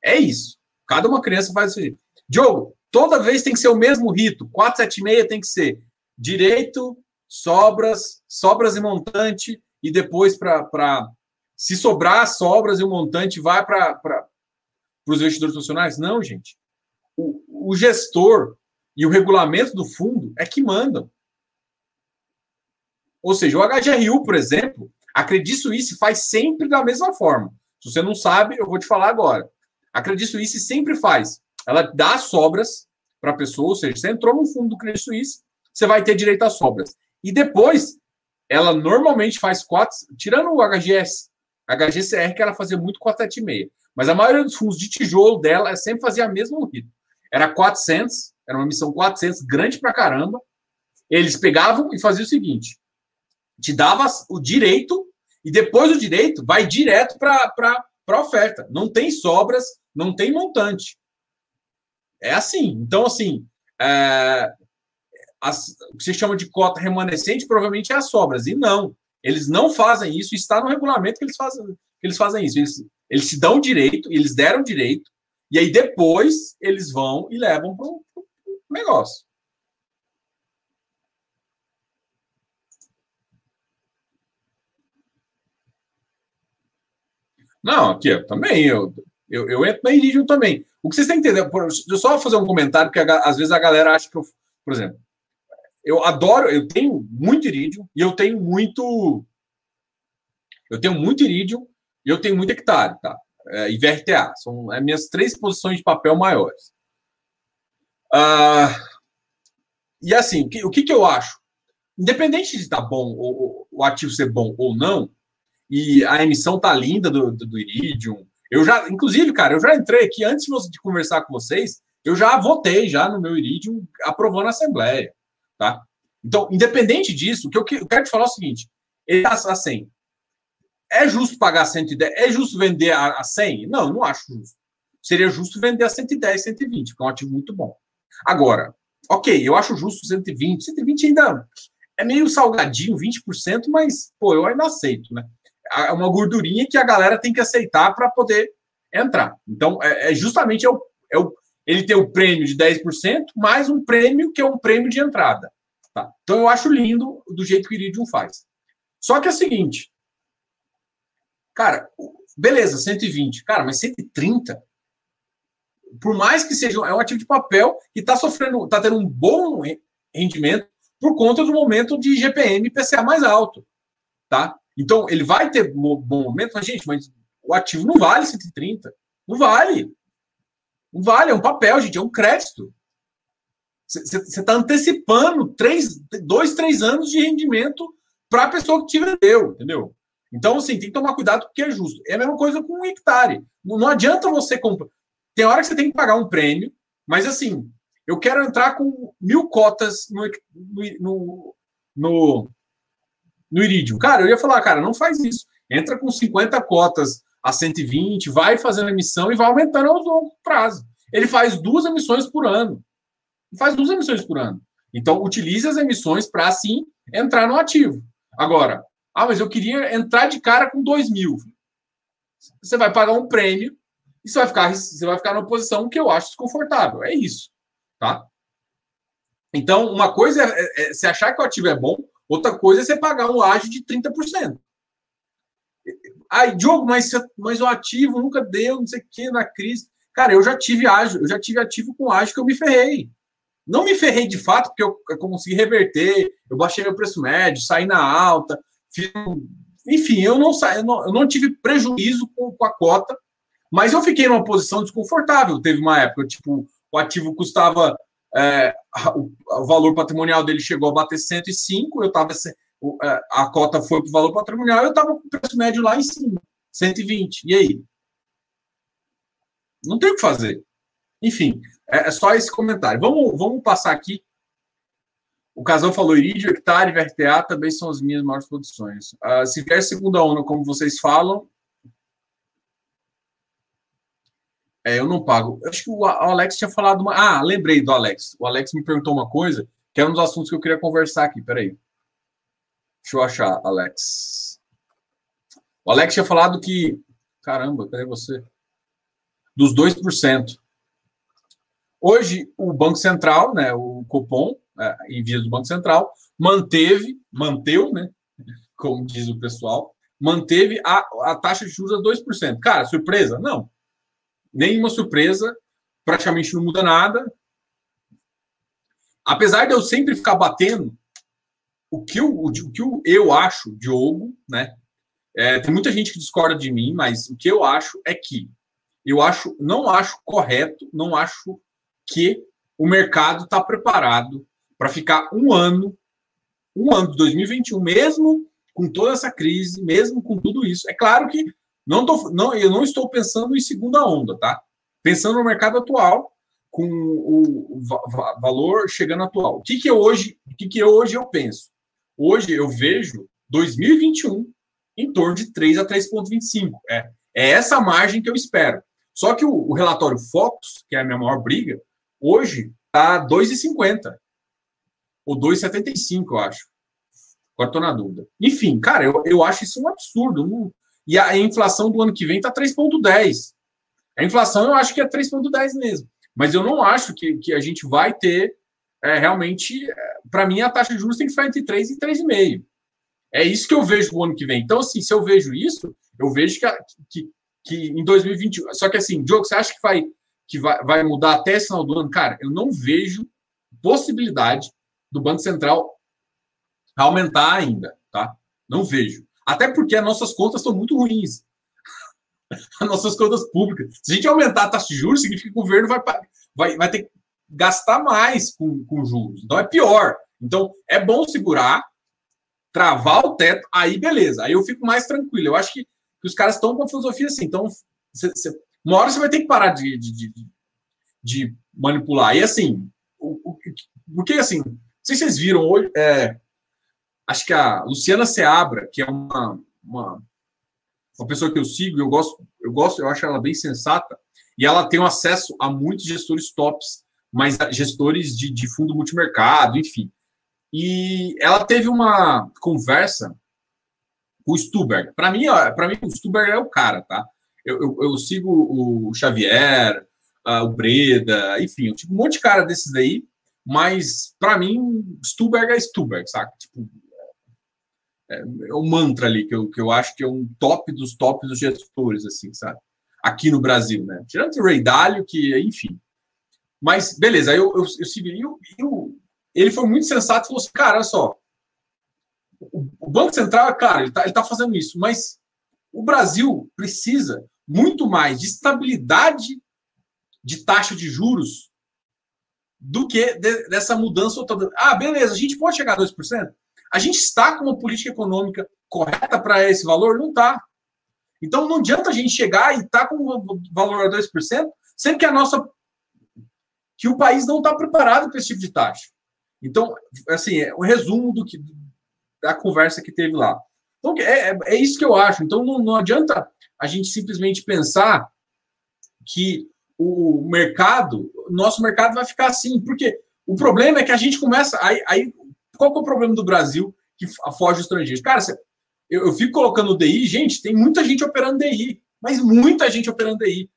É isso. Cada uma criança faz do seu jeito. Diogo, toda vez tem que ser o mesmo rito. 476 tem que ser direito, sobras, sobras e montante, e depois para. Se sobrar sobras e o montante, vai para os investidores profissionais? Não, gente. O, o gestor e o regulamento do fundo é que mandam. Ou seja, o HGRU, por exemplo, a Credit Suisse faz sempre da mesma forma. Se você não sabe, eu vou te falar agora. A Credit Suisse sempre faz. Ela dá sobras para a pessoa, ou seja, você entrou no fundo do Credit Suisse, você vai ter direito às sobras. E depois, ela normalmente faz quatro, tirando o HGS, HGCR, que ela fazia muito 476. Mas a maioria dos fundos de tijolo dela sempre fazia a mesma ritmo. Era 400, era uma missão 400, grande pra caramba. Eles pegavam e faziam o seguinte: te dava o direito e depois do direito vai direto para a oferta. Não tem sobras, não tem montante. É assim. Então, assim, é, as, o que se chama de cota remanescente provavelmente é as sobras. E não, eles não fazem isso. Está no regulamento que eles fazem, que eles fazem isso. Eles, eles te dão direito, eles deram direito, e aí depois eles vão e levam para o negócio. Não, aqui, eu, também, eu, eu, eu entro na Iridium também. O que vocês têm que entender, deixa eu só fazer um comentário, porque às vezes a galera acha que eu, por exemplo, eu adoro, eu tenho muito Iridium e eu tenho muito. Eu tenho muito Iridium e eu tenho muito hectare, tá? É, e VRTA. São as minhas três posições de papel maiores. Ah, e assim, o que, que eu acho? Independente de estar tá bom, ou, o ativo ser bom ou não, e a emissão tá linda do, do, do Iridium. Eu já, inclusive, cara, eu já entrei aqui antes de conversar com vocês, eu já votei já no meu Iridium aprovando a Assembleia, tá? Então, independente disso, o que eu quero te falar é o seguinte: ele está a 100. É justo pagar 110? É justo vender a, a 100? Não, não acho justo. Seria justo vender a 110, 120, porque é um ativo muito bom. Agora, ok, eu acho justo 120. 120 ainda é meio salgadinho, 20%, mas, pô, eu ainda aceito, né? É uma gordurinha que a galera tem que aceitar para poder entrar. Então, é, é justamente é o, é ele tem o prêmio de 10%, mais um prêmio que é um prêmio de entrada. Tá? Então, eu acho lindo do jeito que o Iridium faz. Só que é o seguinte, cara, beleza, 120, cara, mas 130, por mais que seja é um ativo de papel que está sofrendo, está tendo um bom rendimento por conta do momento de GPM e PCA mais alto, tá? Então, ele vai ter bom momento, mas, gente, mas o ativo não vale 130. Não vale. Vale, é um papel, gente, é um crédito. Você está antecipando três, dois, três anos de rendimento para a pessoa que te vendeu, entendeu? Então, assim, tem que tomar cuidado porque é justo. É a mesma coisa com um hectare. Não, não adianta você comprar. Tem hora que você tem que pagar um prêmio, mas assim, eu quero entrar com mil cotas no, no, no, no. Cara, eu ia falar, cara, não faz isso. Entra com 50 cotas a 120, vai fazendo emissão e vai aumentando ao longo prazo. Ele faz duas emissões por ano. Faz duas emissões por ano. Então, utilize as emissões para, assim, entrar no ativo. Agora, ah, mas eu queria entrar de cara com 2 mil. Você vai pagar um prêmio e você vai ficar, você vai ficar numa posição que eu acho desconfortável. É isso. Tá? Então, uma coisa é, é, é se achar que o ativo é bom, outra coisa é você pagar um ágio de 30%. Ai, Diogo, mas, mas o ativo nunca deu, não sei o quê, na crise. Cara, eu já tive ágio, eu já tive ativo com ágio que eu me ferrei. Não me ferrei de fato, porque eu, consegui reverter, eu baixei meu preço médio, saí na alta, fiz, enfim, eu não, saí, eu não, eu não tive prejuízo com, com, a cota, mas eu fiquei numa posição desconfortável. Teve uma época, tipo, o ativo custava, é, o, valor patrimonial dele chegou a bater 105, eu estava, a cota foi para o valor patrimonial, eu estava com o preço médio lá em cima, 120. E aí? Não tem o que fazer. Enfim, é, é só esse comentário. Vamos, vamos passar aqui. O Casal falou Iridio, Hectare, VRTA também são as minhas maiores produções. Uh, se vier segunda onda, como vocês falam, é, eu não pago. Acho que o Alex tinha falado uma. Ah, lembrei do Alex. O Alex me perguntou uma coisa, que era um dos assuntos que eu queria conversar aqui. Peraí. Deixa eu achar, Alex. O Alex tinha falado que. Caramba, cadê você? Dos 2%. Hoje, o Banco Central, né, o Copom, é, em via do Banco Central, manteve, manteu, né, [laughs] como diz o pessoal, manteve a, a taxa de juros a 2%. Cara, surpresa? Não. Nenhuma surpresa, praticamente não muda nada. Apesar de eu sempre ficar batendo, o que eu, o que eu acho, Diogo, né? É, tem muita gente que discorda de mim, mas o que eu acho é que eu acho, não acho correto, não acho que o mercado está preparado para ficar um ano, um ano de 2021, mesmo com toda essa crise, mesmo com tudo isso. É claro que não tô, não, eu não estou pensando em segunda onda, tá? Pensando no mercado atual, com o, valor chegando atual. O que que hoje, o que que hoje eu penso? Hoje eu vejo 2021 em torno de 3 a 3,25. É, é essa margem que eu espero. Só que o, o relatório Focus, que é a minha maior briga, Hoje está 2,50 ou 2,75, eu acho. Agora estou na dúvida. Enfim, cara, eu, eu acho isso um absurdo. E a inflação do ano que vem está 3,10. A inflação eu acho que é 3,10 mesmo. Mas eu não acho que, que a gente vai ter é, realmente. Para mim, a taxa de juros tem que ficar entre 3 e 3,5. É isso que eu vejo no ano que vem. Então, assim, se eu vejo isso, eu vejo que, que que em 2021. Só que assim, Diogo, você acha que vai, que vai, vai mudar até esse final do ano? Cara, eu não vejo possibilidade do Banco Central aumentar ainda, tá? Não vejo. Até porque as nossas contas estão muito ruins. [laughs] As nossas contas públicas. Se a gente aumentar a taxa de juros, significa que o governo vai, vai, vai ter que gastar mais com, com juros. Então é pior. Então é bom segurar, travar o teto, aí beleza. Aí eu fico mais tranquilo. Eu acho que, que os caras estão com a filosofia assim. Então, cê, cê, uma hora você vai ter que parar de, de, de, de manipular. E assim, o, o, porque assim, não sei se vocês viram hoje, é, acho que a Luciana Seabra, que é uma, uma, uma pessoa que eu sigo, eu gosto, eu gosto, eu acho ela bem sensata, e ela tem um acesso a muitos gestores tops, mas gestores de, de fundo multimercado, enfim. E ela teve uma conversa com o Stuberg. Para mim, para mim, o Stuberg é o cara, tá? Eu, eu, eu sigo o Xavier, o Breda, enfim, eu um monte de cara desses daí, mas para mim, Stuberg é Stuberg, saca? Tipo, é, é um mantra ali que eu, que eu acho que é um top dos tops dos gestores, assim, sabe? Aqui no Brasil, né? Tirando o Ray Dalio, que, enfim. Mas, beleza, aí eu, eu, eu. Eu, eu, ele foi muito sensato e falou assim: cara, olha só. O, o Banco Central, cara, ele tá, ele tá fazendo isso, mas o Brasil precisa muito mais de estabilidade de taxa de juros do que de, dessa mudança. Ah, beleza, a gente pode chegar a 2%? A gente está com uma política econômica correta para esse valor? Não está. Então não adianta a gente chegar e estar tá com o valor a 2%, sendo que a nossa que o país não está preparado para esse tipo de taxa. Então, assim, é um resumo do que da conversa que teve lá. Então, é, é, é isso que eu acho. Então, não, não adianta a gente simplesmente pensar que o mercado, nosso mercado vai ficar assim, porque o problema é que a gente começa. Aí, aí qual que é o problema do Brasil que foge os estrangeiros? Cara, eu, eu fico colocando DI, gente, tem muita gente operando DI, mas muita gente operando DI.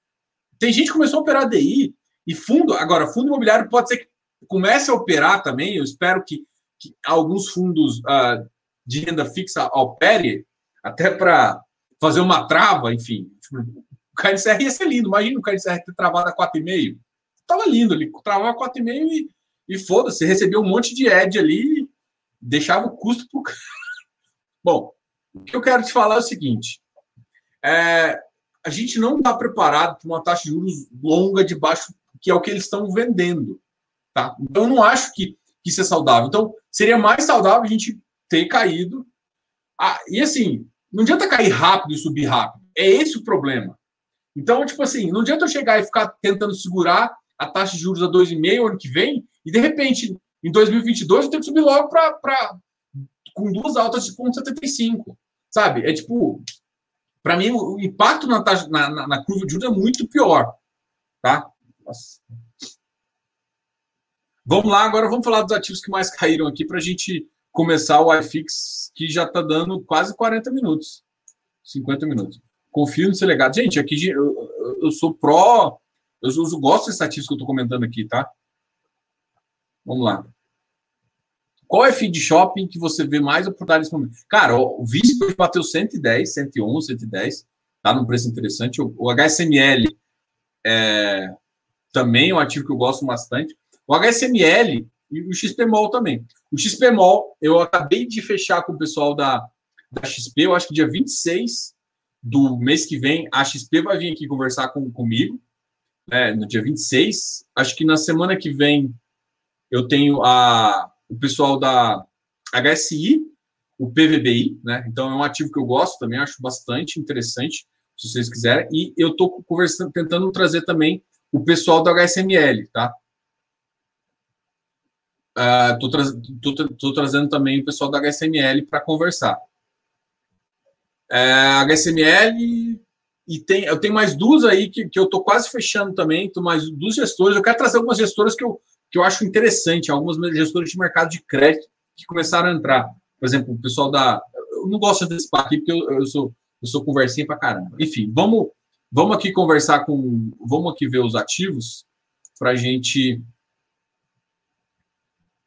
Tem gente que começou a operar DI e fundo, agora, fundo imobiliário pode ser que comece a operar também. Eu espero que, que alguns fundos uh, de renda fixa opere, até para fazer uma trava, enfim. Tipo, o KNCR ia ser lindo. Imagina o KNCR ter travado a 4,5. Tava lindo ali, travava a 4,5 e e foda-se, recebeu um monte de ad ali, deixava o custo pro [laughs] Bom, o que eu quero te falar é o seguinte: é, a gente não está preparado para uma taxa de juros longa de baixo, que é o que eles estão vendendo. Tá? Então, eu não acho que, que isso é saudável. Então, seria mais saudável a gente ter caído. Ah, e assim, não adianta cair rápido e subir rápido. É esse o problema. Então, tipo assim, não adianta eu chegar e ficar tentando segurar a taxa de juros a 2,5 ano que vem e, de repente, em 2022, eu tenho que subir logo para com duas altas de 0,75. Sabe? É tipo, para mim, o impacto na, taxa, na, na, na, curva de juros é muito pior. Tá? Nossa. Vamos lá, agora vamos falar dos ativos que mais caíram aqui para a gente começar o iFix, que já está dando quase 40 minutos. 50 minutos. Confio no ser legado. Gente, aqui eu, eu sou pró. Eu, eu gosto desse ativo que eu estou comentando aqui, tá? Vamos lá. Qual é feed shopping que você vê mais oportunidade nesse momento? Cara, o Visco bateu 110, 111, 110, tá num preço interessante. O, o HSML é também é um ativo que eu gosto bastante. O HSML e o XPMOL também. O XPMOL, eu acabei de fechar com o pessoal da, da XP, eu acho que dia 26 do mês que vem, a XP vai vir aqui conversar com, comigo, né, no dia 26. Acho que na semana que vem eu tenho a, o pessoal da HSI, o PVBI, né? Então é um ativo que eu gosto também, acho bastante interessante, se vocês quiserem. E eu estou conversando, tentando trazer também o pessoal do HSML, tá? Estou uh, tra trazendo também o pessoal da HSML para conversar. É, HSML e tem, eu tenho mais duas aí que, que eu estou quase fechando também, tô mais duas gestores. Eu quero trazer algumas gestoras que eu, que eu acho interessante, algumas gestores de mercado de crédito que começaram a entrar. Por exemplo, o pessoal da. Eu não gosto de antecipar aqui, porque eu, eu, sou, eu sou conversinha pra caramba. Enfim, vamos, vamos aqui conversar com. Vamos aqui ver os ativos para a gente.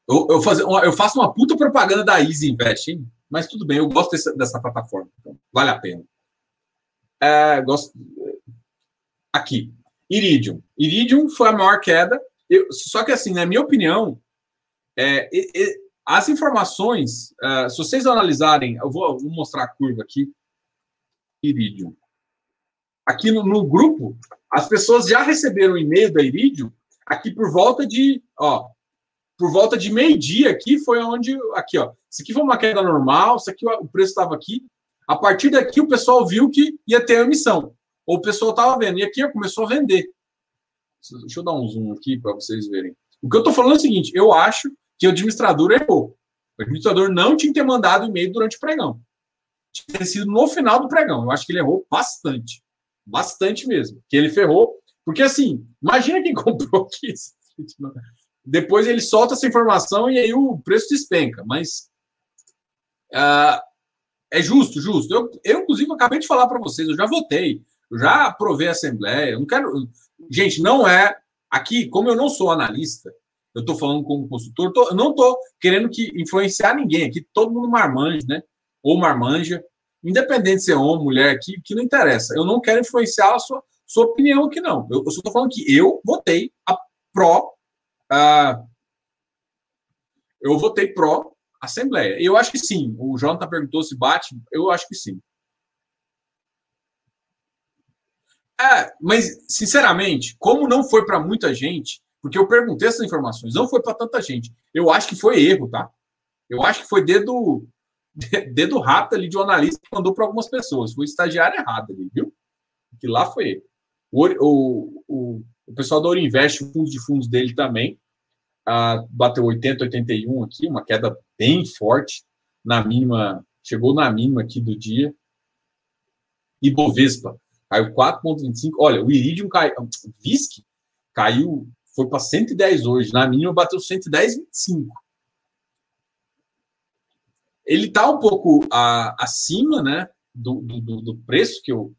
Eu, eu, eu faço uma puta propaganda da Easy Invest, hein? Mas tudo bem, eu gosto dessa, dessa plataforma. Então vale a pena. É, gosto, aqui. Iridium. Iridium foi a maior queda. Eu, só que, assim, na minha opinião, é, é, as informações, uh, se vocês analisarem, eu vou, vou, mostrar a curva aqui. Iridium. Aqui no, no grupo, as pessoas já receberam o e-mail da Iridium aqui por volta de, ó, por volta de meio-dia aqui foi onde, aqui, ó, isso aqui foi uma queda normal, isso aqui o preço estava aqui. A partir daqui o pessoal viu que ia ter emissão. Ou o pessoal estava vendo. E aqui começou a vender. Deixa eu dar um zoom aqui para vocês verem. O que eu estou falando é o seguinte: eu acho que o administrador errou. O administrador não tinha que ter mandado e-mail durante o pregão. Tinha sido no final do pregão. Eu acho que ele errou bastante. Bastante mesmo. Que ele ferrou. Porque assim, imagina quem [laughs] comprou aqui. Depois ele solta essa informação e aí o preço despenca. Mas uh, é justo, justo. Eu, eu, inclusive, acabei de falar para vocês, eu já votei. Eu já aprovei a Assembleia. Não quero. Gente, não é. Aqui, como eu não sou analista, eu estou falando como consultor, tô, eu não estou querendo que influenciar ninguém aqui, todo mundo marmanja, né? Ou marmanja, independente se é homem, mulher, que, que não interessa. Eu não quero influenciar a sua, sua opinião aqui, não. Eu, eu só estou falando que eu votei a pró. Eu votei pró Assembleia. Eu acho que sim. O Jonathan perguntou se bate. Eu acho que sim. É, mas, sinceramente, como não foi para muita gente, porque eu perguntei essas informações, não foi para tanta gente. Eu acho que foi erro, tá? Eu acho que foi dedo, [laughs] dedo rato ali de um analista que mandou para algumas pessoas. Foi o estagiário errado ali, viu? Que lá foi erro. O, o, o, pessoal da Orinvest, o fundo de fundos dele também, uh, bateu 80, 81 aqui, uma queda bem forte na mínima, chegou na mínima aqui do dia. E Bovespa, caiu 4,25. Olha, o Iridium caiu. O VISC caiu, foi para 110 hoje. Na mínima bateu 110,25. Ele está um pouco a, acima né, do, do, do, preço que eu,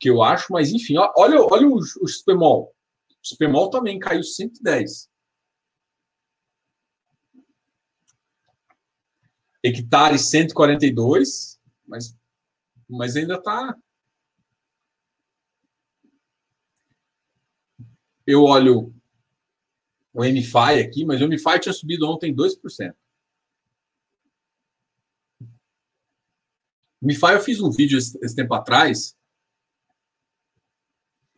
que eu acho, mas enfim, olha, olha o, o Spemol. O Spemol também caiu 110. Hectares 142, mas, mas ainda está eu olho o MFI aqui, mas o MFI tinha subido ontem 2%. O MFI eu fiz um vídeo esse, esse tempo atrás.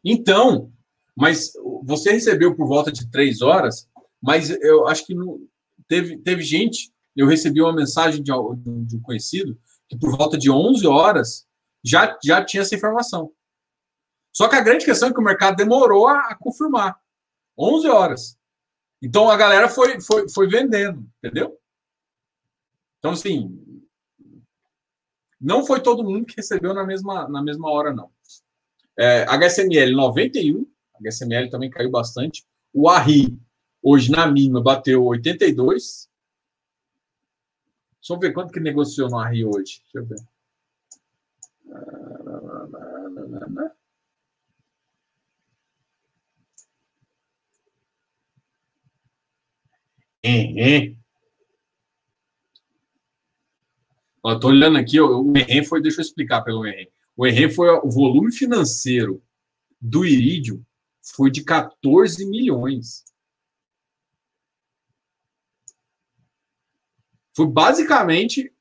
Então, mas você recebeu por volta de três horas, mas eu acho que não, teve, teve gente, eu recebi uma mensagem de, de um conhecido que por volta de 11 horas já, já tinha essa informação. Só que a grande questão é que o mercado demorou a, a confirmar. 11 horas. Então a galera foi, foi, foi vendendo, entendeu? Então, assim, não foi todo mundo que recebeu na mesma, na mesma hora, não. É, HSML 91, HSML também caiu bastante. O ARRI, hoje na mínima, bateu 82. Só ver quanto que negociou no ARRI hoje. Deixa eu ver. Ehem. Estou olhando aqui, o Ehem foi, deixa eu explicar pelo Ehem. O Ehem foi o volume financeiro do Irídio foi de 14 milhões. Foi basicamente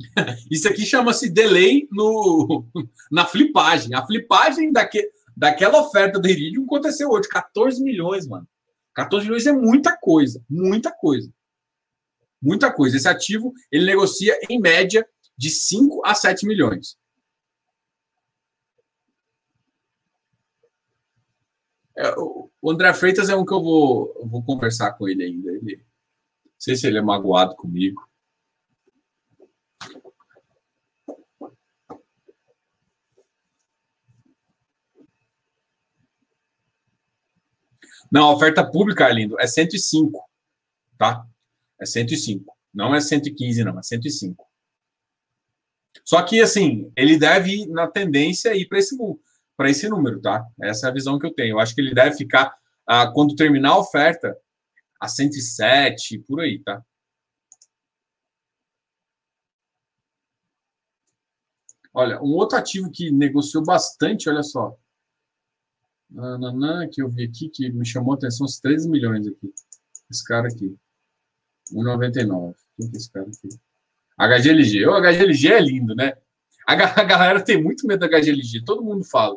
[laughs] isso aqui chama-se delay no, [laughs] na flipagem. A flipagem daque, daquela oferta do Iridium aconteceu hoje, 14 milhões, mano. 14 milhões é muita coisa, muita coisa. Muita coisa. Esse ativo, ele negocia em média de 5 a 7 milhões. É, o André Freitas é um que eu vou, vou conversar com ele ainda. Ele, não sei se ele é magoado comigo. Não, a oferta pública, Arlindo, é 105, tá? É 105. Não é 115, não, é 105. Só que, assim, ele deve ir na tendência ir para esse, esse número, tá? Essa é a visão que eu tenho. Eu acho que ele deve ficar, ah, quando terminar a oferta, a 107, por aí, tá? Olha, um outro ativo que negociou bastante, olha só, Nananã, que eu vi aqui, que me chamou a atenção os 13 milhões aqui. Esse cara aqui. 1,99. Quem que é esse cara aqui? HGLG. O HGLG é lindo, né? A, a galera tem muito medo da HGLG, todo mundo fala.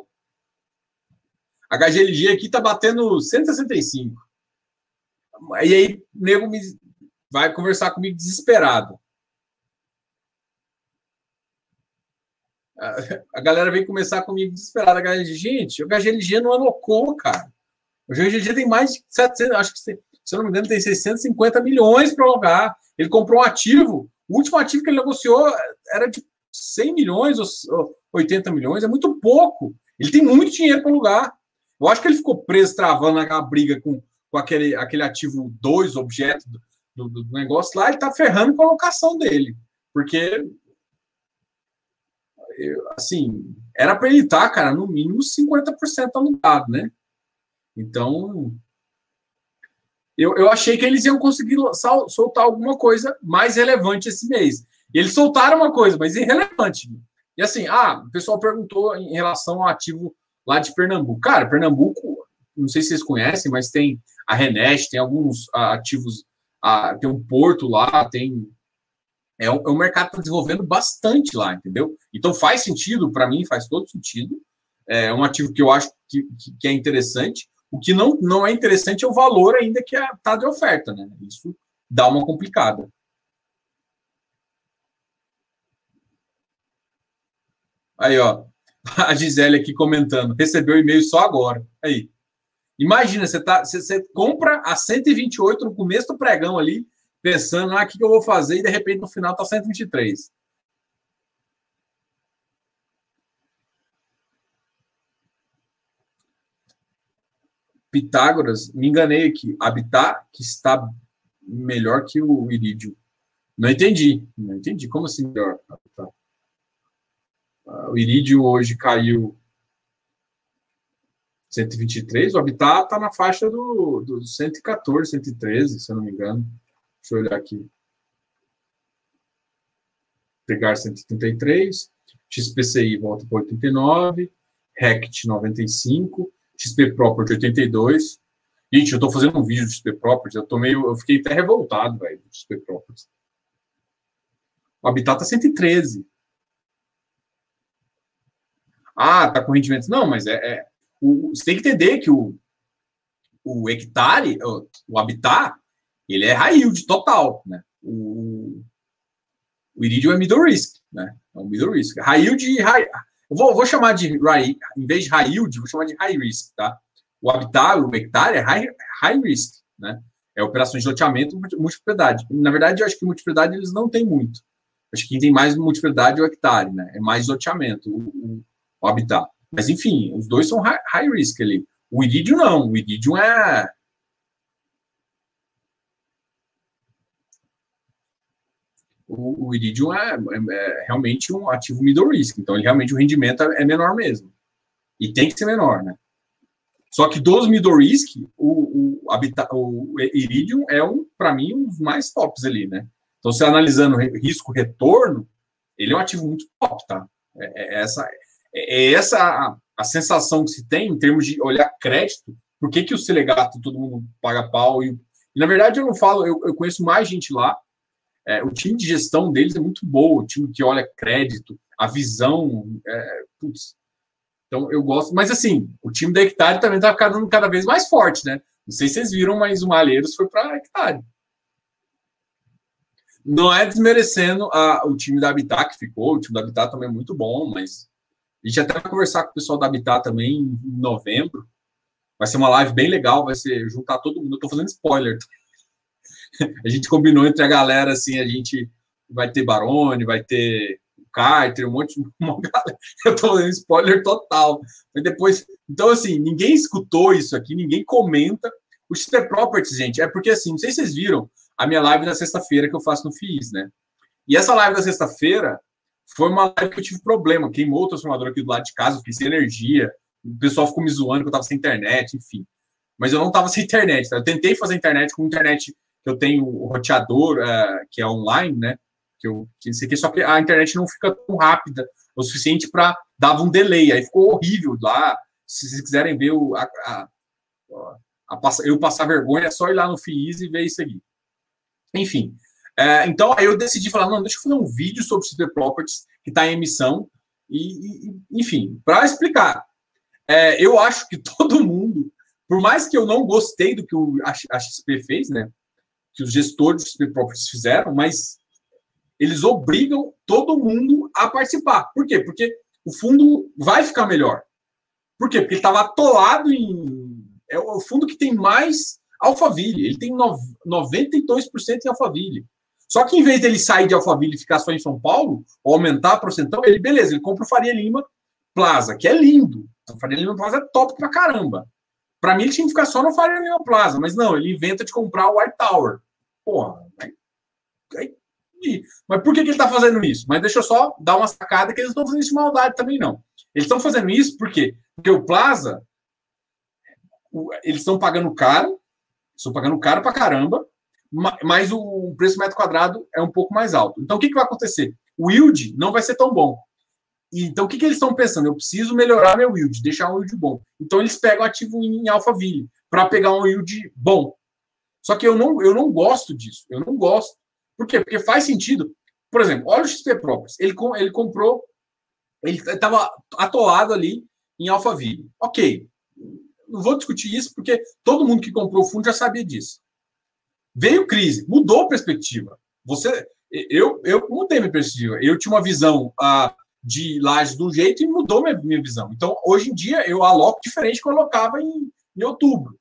A HGLG aqui tá batendo 165. E aí, o nego me vai conversar comigo desesperado. A galera vem começar comigo desesperada. HGLG, gente, o HGLG não alocou, cara. O HGLG tem mais de 700, acho que, se eu não me engano, tem 650 milhões para alocar. Ele comprou um ativo, o último ativo que ele negociou era de 100 milhões ou 80 milhões, é muito pouco. Ele tem muito dinheiro para alugar. Eu acho que ele ficou preso, travando aquela briga com, com aquele, aquele ativo 2, objeto do, do, do, negócio lá, e está ferrando com a alocação dele. Porque, assim, era para ele estar, tá, cara, no mínimo 50% alugado, né? Então, eu, eu achei que eles iam conseguir soltar alguma coisa mais relevante esse mês. E eles soltaram uma coisa, mas irrelevante. E assim, ah, o pessoal perguntou em relação ao ativo lá de Pernambuco. Cara, Pernambuco, não sei se vocês conhecem, mas tem a Renest, tem alguns ativos, tem um porto lá, tem. É um, é um mercado está desenvolvendo bastante lá, entendeu? Então faz sentido, para mim, faz todo sentido. É um ativo que eu acho que, que, que é interessante. O que não, não é interessante é o valor ainda que está de oferta, né? Isso dá uma complicada. Aí, ó, [laughs] a Gisele aqui comentando, recebeu e-mail só agora. Aí. Imagina, você, tá, você, você compra a 128 no começo do pregão ali, pensando, ah, o que, que eu vou fazer? E de repente no final tá 123. Pitágoras, me enganei aqui. Habitat que está melhor que o irídio. Não entendi. Não entendi. Como assim melhor? Uh, o irídio hoje caiu 123. O Habitat está na faixa do, do 114, 113, se eu não me engano. Deixa eu olhar aqui. Pegar 133. XPCI volta para 89. RECT 95. XP Property 82. Gente, eu tô fazendo um vídeo de XP Property, eu tô meio, eu fiquei até revoltado, velho, do XP Property. O Habitat tá 113. Ah, tá com rendimento. Não, mas é, é o, você tem que entender que o, o hectare, o, o habitat, ele é high yield total, né? O, o iridium é middle risk, né? É um middle risk. High yield high, vou, vou chamar de, em vez de high yield, vou chamar de high risk, tá? O habitat, o hectare é high, high risk, né? É operações de loteamento multipropriedade. Na verdade, eu acho que multipropriedade eles não têm muito. Acho que quem tem mais multipropriedade é o hectare, né? É mais loteamento, o, o, o habitat. Mas, enfim, os dois são high, high risk ali. O iridium não. O iridium é o, o Iridium é, é, é, realmente um ativo middle risk, então ele, realmente o rendimento é, é menor mesmo. E tem que ser menor, né? Só que dos middle risk, o, o, o Iridium é, um, para mim, um dos mais tops ali, né? Então, se analisando risco-retorno, ele é um ativo muito top, tá? É, é essa, é, é essa a, a, sensação que se tem em termos de olhar crédito. Por que, que o Selegato todo mundo paga pau? E, e na verdade, eu não falo, eu, eu conheço mais gente lá é, o time de gestão deles é muito bom, o time que olha crédito, a visão. É, putz. Então eu gosto, mas assim, o time da Hectare também está ficando cada vez mais forte, né? Não sei se vocês viram, mas o Malheiros foi para a Hectare. Não é desmerecendo a, o time da Habitat que ficou, o time da Habitat também é muito bom, mas a gente até vai conversar com o pessoal da Habitat também em novembro. Vai ser uma live bem legal, vai ser juntar todo mundo. Eu tô fazendo spoiler a gente combinou entre a galera, assim, a gente vai ter Barone, vai ter Carter, um monte de [laughs] uma galera. Eu tô dando spoiler total. Mas depois. Então, assim, ninguém escutou isso aqui, ninguém comenta. O XP Properties, gente, é porque assim, não sei se vocês viram a minha live da sexta-feira que eu faço no FIIs, né? E essa live da sexta-feira foi uma live que eu tive problema. Queimou o transformador aqui do lado de casa, eu fiz sem energia. O pessoal ficou me zoando que eu tava sem internet, enfim. Mas eu não tava [laughs] sem internet, tá? Eu tentei fazer internet com internet que eu tenho o roteador, uh, que é online, né? Que eu que só que a internet não fica tão rápida o suficiente para dava um delay, aí ficou horrível lá. se vocês quiserem ver o, a, a, a, eu passar vergonha, é só ir lá no FIIs e ver isso aqui. Enfim, é, então aí eu decidi falar, não, deixa eu fazer um vídeo sobre XP Properties que está em emissão e, e enfim, para explicar. É, eu acho que [laughs] todo mundo, por mais que eu não gostei do que a XP fez, né, que os gestores Properties fizeram, mas eles obrigam todo mundo a participar. Por quê? Porque o fundo vai ficar melhor. Por quê? Porque ele estava atolado em. É o fundo que tem mais Alphaville. Ele tem 92% em Alphaville. Só que em vez dele sair de Alphaville e ficar só em São Paulo, ou aumentar a porcentão, ele, beleza, ele compra o Faria Lima Plaza, que é lindo. O Faria Lima Plaza é top pra caramba. Para mim, ele tinha que ficar só no Faria Lima Plaza, mas não, ele inventa de comprar o White Tower. Porra, aí, mas por que, que ele está fazendo isso? Mas deixa eu só dar uma sacada que eles não estão fazendo isso de maldade também, não. Eles estão fazendo isso porque, porque o Plaza, eles estão pagando caro, estão pagando caro pra caramba, mas o preço metro quadrado é um pouco mais alto. Então, o que, que vai acontecer? O yield não vai ser tão bom. Então, o que, que eles estão pensando? Eu preciso melhorar meu yield, deixar um yield bom. Então, eles pegam ativo em Alphaville para pegar um yield bom. Só que eu não, eu não gosto disso. Eu não gosto. Por quê? Porque faz sentido. Por exemplo, olha o XP Properties. Ele, ele comprou, ele estava atolado ali em Alphaville. Ok. Não vou discutir isso porque todo mundo que comprou o fundo já sabia disso. Veio crise, mudou a perspectiva. Você, eu, eu mudei minha perspectiva. Eu tinha uma visão ah, de lajes de um jeito e mudou minha, minha visão. Então, hoje em dia, eu aloco diferente que eu alocava em, em outubro,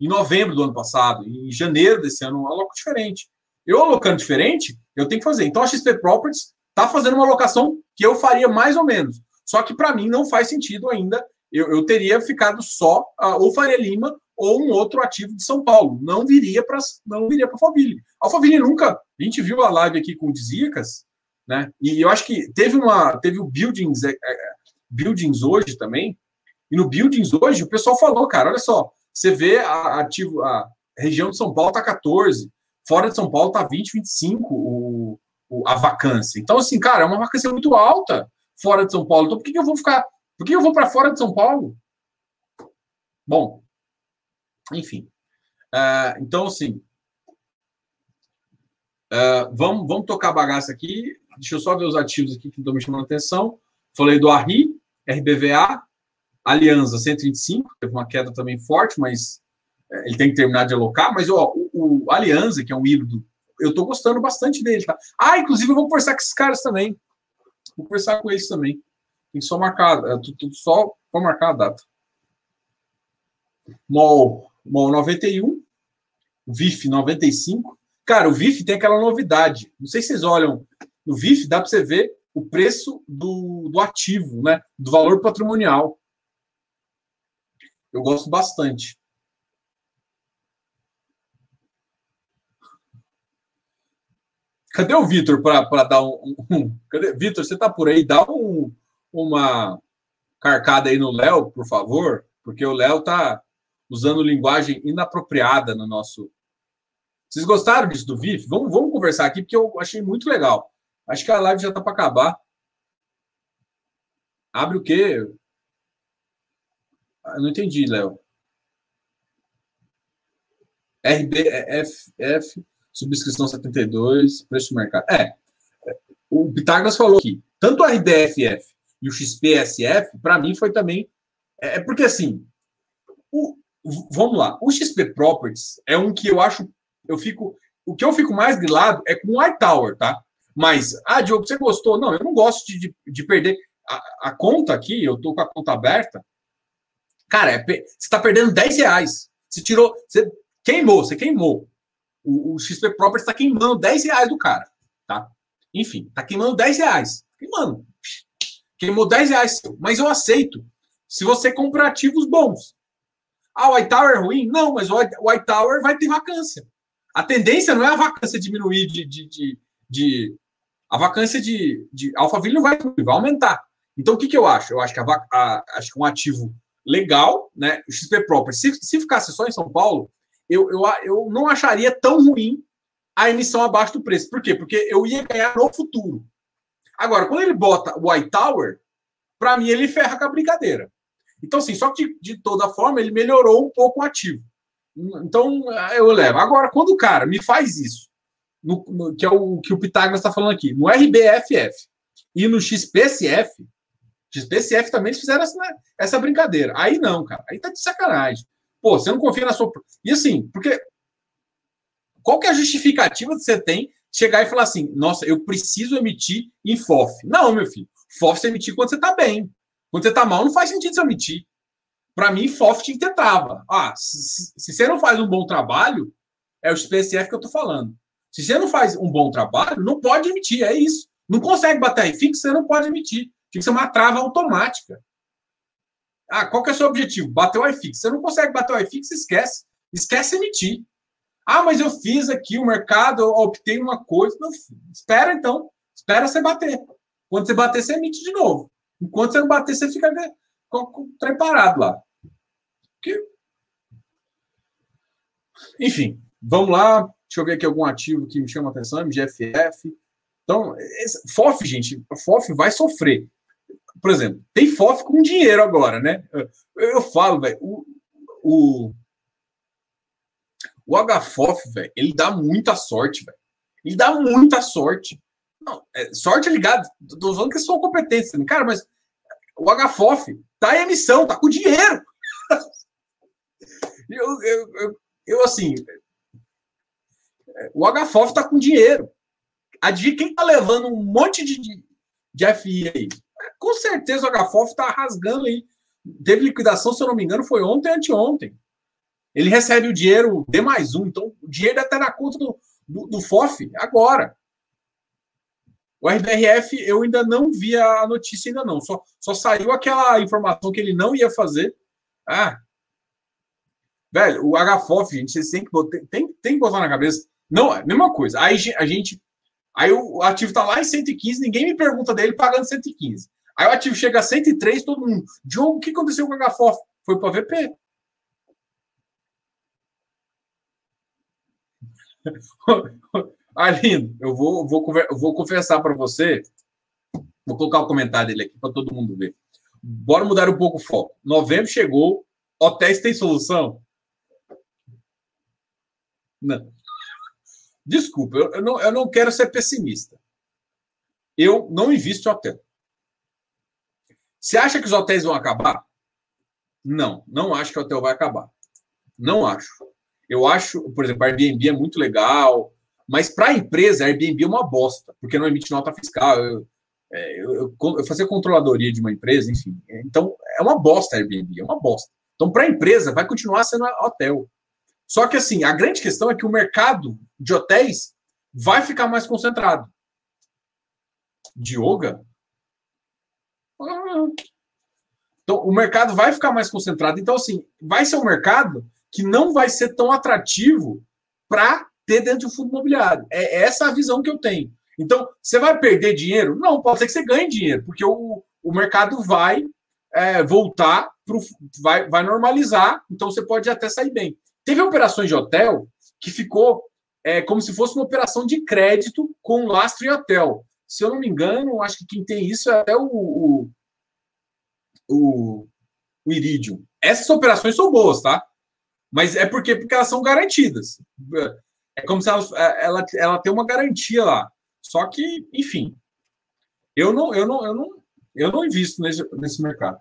em novembro do ano passado, em janeiro desse ano, aloco diferente. Eu alocando diferente, eu tenho que fazer. Então, a XP Properties está fazendo uma alocação que eu faria mais ou menos. Só que para mim não faz sentido ainda. Eu, eu teria ficado só uh, ou Faria Lima ou um outro ativo de São Paulo. Não viria para não viria para Alphaville. Alphaville nunca. A gente viu a live aqui com o Dizicas, né? E eu acho que teve uma teve o buildings é, é, buildings hoje também. E no buildings hoje o pessoal falou, cara, olha só, você vê a a região de São Paulo tá 14, fora de São Paulo tá 20, 25 o, o a vacância. Então assim, cara, é uma vacância muito alta fora de São Paulo. Então por que, que eu vou ficar? Por que eu vou para fora de São Paulo? Bom, enfim. Uh, então, assim, uh, vamos, vamos tocar a bagaça aqui. Deixa eu só ver os ativos aqui que estão me chamando a atenção. Falei do ARRI, RBVA, Aliança 125, teve uma queda também forte, mas uh, ele tem que terminar de alocar. Mas ó, o, o Aliança, que é um híbrido, eu estou gostando bastante dele. Tá? Ah, inclusive eu vou conversar com esses caras também. Vou conversar com eles também. Tem só marcar, tudo só para marcar a data. MOL MOL 91, VIF 95. Cara, o VIF tem aquela novidade. Não sei se vocês olham. No VIF dá para você ver o preço do, do ativo, né? Do valor patrimonial. Eu gosto bastante. Cadê o Vitor para dar um. um? Vitor, você está por aí? Dá um, uma carcada aí no Léo, por favor, porque o Léo tá usando linguagem inapropriada no nosso. Vocês gostaram disso do VIF? Vamos, vamos conversar aqui, porque eu achei muito legal. Acho que a live já está para acabar. Abre o quê? Eu não entendi, Léo. RBF, subscrição 72, preço de mercado. É, o Pitágoras falou aqui, tanto o RBFF e o XPSF, para mim foi também. É, é porque assim, o, vamos lá. O XP Properties é um que eu acho, eu fico, o que eu fico mais grilado é com o Tower, tá? Mas, ah, Diogo, você gostou? Não, eu não gosto de, de, de perder a, a, conta aqui, eu tô com a conta aberta. Cara, é, você está perdendo 10 reais. Você tirou, você queimou, você queimou. O, o XP Properties está queimando 10 reais do cara, tá? Enfim, está queimando 10 reais. Queimando. Queimou 10 reais. Mas eu aceito. Se você comprar ativos bons. Ah, o White Tower é ruim? Não, mas o White Tower vai ter vacância. A tendência não é a vacância diminuir de. de, de, de a vacância de, de Alphaville não vai diminuir, vai aumentar. Então, o que, que eu acho? Eu acho que, a, a, acho que um ativo legal, né? O XP Proper, se, se ficasse só em São Paulo, eu, eu, eu não acharia tão ruim a emissão abaixo do preço. Por quê? Porque eu ia ganhar no futuro. Agora, quando ele bota o White Tower, para mim ele ferra com a brincadeira. Então, assim, só que de, de toda forma ele melhorou um pouco o ativo. Então, eu levo. Agora, quando o cara me faz isso, no, no, que é o que o Pitágoras está falando aqui, no RBFF e no XPSF, XPSF também eles fizeram essa, essa brincadeira. Aí não, cara. Aí tá de sacanagem. Pô, você não confia na sua. E assim, porque. Qual que é a justificativa que você tem chegar e falar assim: nossa, eu preciso emitir em FOF? Não, meu filho. FOF você emitir quando você tá bem. Quando você tá mal, não faz sentido você emitir. Para mim, FOF tinha que ter trava. Ah, se, se, você não faz um bom trabalho, é o SPSF que eu tô falando. Se você não faz um bom trabalho, não pode emitir, é isso. Não consegue bater aí fixo, você não pode emitir. Tinha que ser uma trava automática. Ah, qual que é o seu objetivo? Bater o iFix. Você não consegue bater o iFix, esquece. Esquece emitir. Ah, mas eu fiz aqui o mercado, eu optei uma coisa. Não, espera então. Espera você bater. Quando você bater, você emite de novo. Enquanto você não bater, você fica preparado lá. Enfim, vamos lá. Deixa eu ver aqui algum ativo que me chama a atenção. MGFF. Então, esse, FOF, gente, FOF vai sofrer. Por exemplo, tem FOF com dinheiro agora, né? Eu, eu falo, velho, o, o, o HFOF, velho, ele dá muita sorte, velho. Ele dá muita sorte. Não, é, sorte ligado. Tô falando que são competentes. Cara, mas o HFOF tá em emissão, tá com dinheiro. [laughs] eu, eu, eu, eu, assim. O HFOF tá com dinheiro. Adivinha quem tá levando um monte de, de, de FI aí? Com certeza o HFOF tá rasgando aí. Teve liquidação, se eu não me engano, foi ontem, anteontem. Ele recebe o dinheiro D mais um. Então, o dinheiro até na conta do, do, do FOF agora. O RBRF eu ainda não vi a notícia ainda não. Só, só saiu aquela informação que ele não ia fazer. Ah. Velho, o HFOF, gente, vocês têm que, botar, tem, tem que botar na cabeça. Não, é a mesma coisa. Aí a gente. Aí o ativo tá lá em 115, ninguém me pergunta dele pagando 115. Aí o ativo chega a 103, todo mundo. Diogo, o que aconteceu com o HFOF? Foi para VP. Arlindo, [laughs] eu vou, vou, vou confessar para você. Vou colocar o comentário dele aqui para todo mundo ver. Bora mudar um pouco o foco. Novembro chegou, hotéis tem solução? Não. Desculpa, eu, eu, não, eu não quero ser pessimista. Eu não invisto em hotel. Você acha que os hotéis vão acabar? Não, não acho que o hotel vai acabar. Não acho. Eu acho, por exemplo, a Airbnb é muito legal, mas para a empresa, a Airbnb é uma bosta, porque não emite nota fiscal. Eu, é, eu, eu, eu fazia controladoria de uma empresa, enfim. Então, é uma bosta a Airbnb, é uma bosta. Então, para a empresa, vai continuar sendo hotel. Só que, assim, a grande questão é que o mercado de hotéis vai ficar mais concentrado. De Ah. Então, o mercado vai ficar mais concentrado. Então, assim, vai ser um mercado que não vai ser tão atrativo para ter dentro do fundo imobiliário. É essa a visão que eu tenho. Então, você vai perder dinheiro? Não, pode ser que você ganhe dinheiro, porque o, o mercado vai é, voltar, pro, vai, vai normalizar, então você pode até sair bem. Teve operações de hotel que ficou é, como se fosse uma operação de crédito com lastro em hotel. Se eu não me engano, acho que quem tem isso é até o, o, o, o Iridium. Essas operações são boas, tá? Mas é porque, porque elas são garantidas. É como se ela, ela, ela tem uma garantia lá. Só que, enfim, eu não, eu não, eu não, eu não invisto nesse, nesse mercado.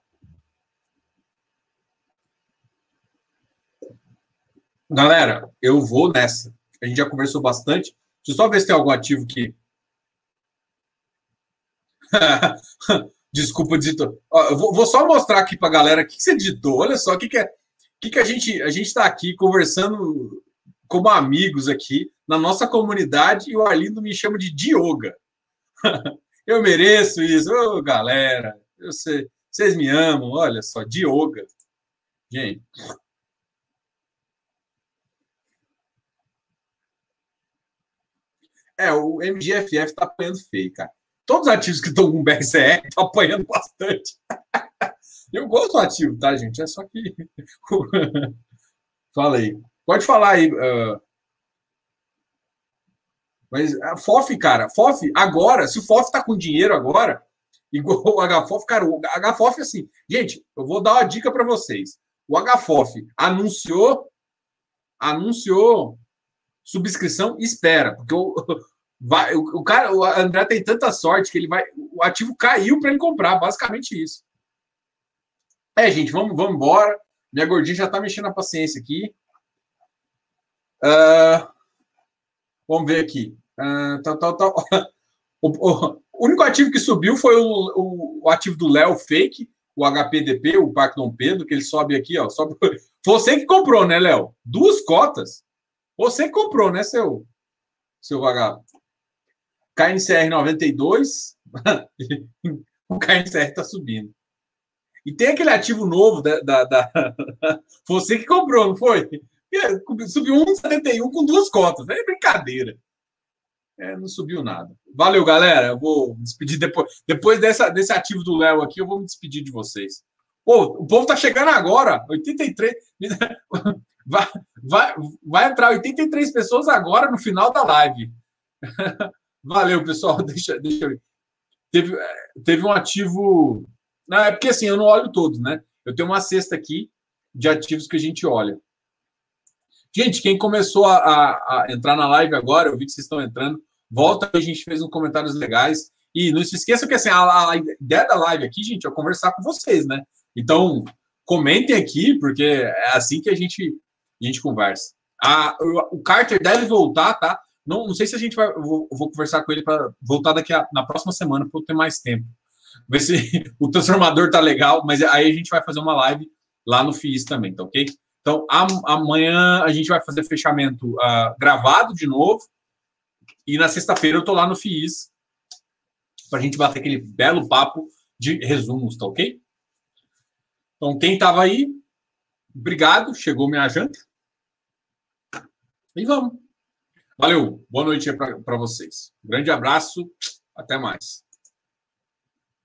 Galera, eu vou nessa. A gente já conversou bastante. Deixa eu só ver se tem algum ativo que. [laughs] Desculpa, digitor. eu vou, vou, só mostrar aqui para a galera o que, que você digitou. Olha só o que, que é que, que a gente a gente está aqui conversando como amigos aqui na nossa comunidade e o Arlindo me chama de Dioga. [laughs] eu mereço isso, ô galera. Eu sei, vocês me amam, olha só, Dioga. Gente. É, o MGFF está apanhando feio, cara. Todos os ativos que estão com BRCR estão apanhando bastante. [laughs] Eu gosto do ativo, tá, gente? É só que. [laughs] Fala aí. Pode falar aí. Uh... Mas a FOF, cara, FOF, agora, se o FOF tá com dinheiro agora, [laughs] igual o HFOF, cara, o HFOF, assim, gente, eu vou dar uma dica para vocês. O HFOF anunciou, anunciou subscrição, espera, porque o, vai, o, o, cara, o André tem tanta sorte que ele vai, o ativo caiu para ele comprar, basicamente isso. É, gente, vamos, vamos embora. Minha gordinha já tá mexendo a paciência aqui. Uh, vamos ver aqui. Uh, tal, tal, tal. [laughs] O, o, o, único ativo que subiu foi o, o, o ativo do Léo Fake, o HPDP, o Parque Dom Pedro, que ele sobe aqui, ó. Sobe... [laughs] Você que comprou, né, Léo? Duas cotas. Você que comprou, né, seu, seu vagabundo? KNCR 92. [laughs] o KNCR está subindo. E tem aquele ativo novo da, da, da... [laughs] Você que comprou, não foi? Subiu 1,71 com duas cotas. É brincadeira. É, não subiu nada. Valeu, galera. Eu vou me despedir depois. Depois dessa, desse ativo do Léo aqui, eu vou me despedir de vocês. Pô, o povo tá chegando agora. 83. [laughs] Vai, vai, vai entrar 83 pessoas agora no final da live. Valeu, pessoal. [laughs] Deixa, deixa eu ver. Teve, teve um ativo. Não, é porque assim, eu não olho todos, né? Eu tenho uma cesta aqui de ativos que a gente olha. Gente, quem começou a, a, a entrar na live agora, eu vi que vocês estão entrando. Volta, a gente fez uns comentários legais. E não se esqueça que assim, a, a ideia da live aqui, gente, é conversar com vocês, né? Então, comentem aqui, porque é assim que a gente, a gente conversa. A, o Carter deve voltar, tá? Não, não sei se a gente vai. Vou, vou conversar com ele para voltar daqui a, na próxima semana, para eu ter mais tempo. Ver se [laughs] o transformador tá legal, mas aí a gente vai fazer uma live lá no FIIs também, tá ok? Então, amanhã a gente vai fazer fechamento uh, gravado de novo. E na sexta-feira eu tô lá no FIIs para a gente bater aquele belo papo de resumos, tá ok? Então, quem estava aí, obrigado, chegou minha janta. E vamos. Valeu, boa noite para vocês. grande abraço, até mais.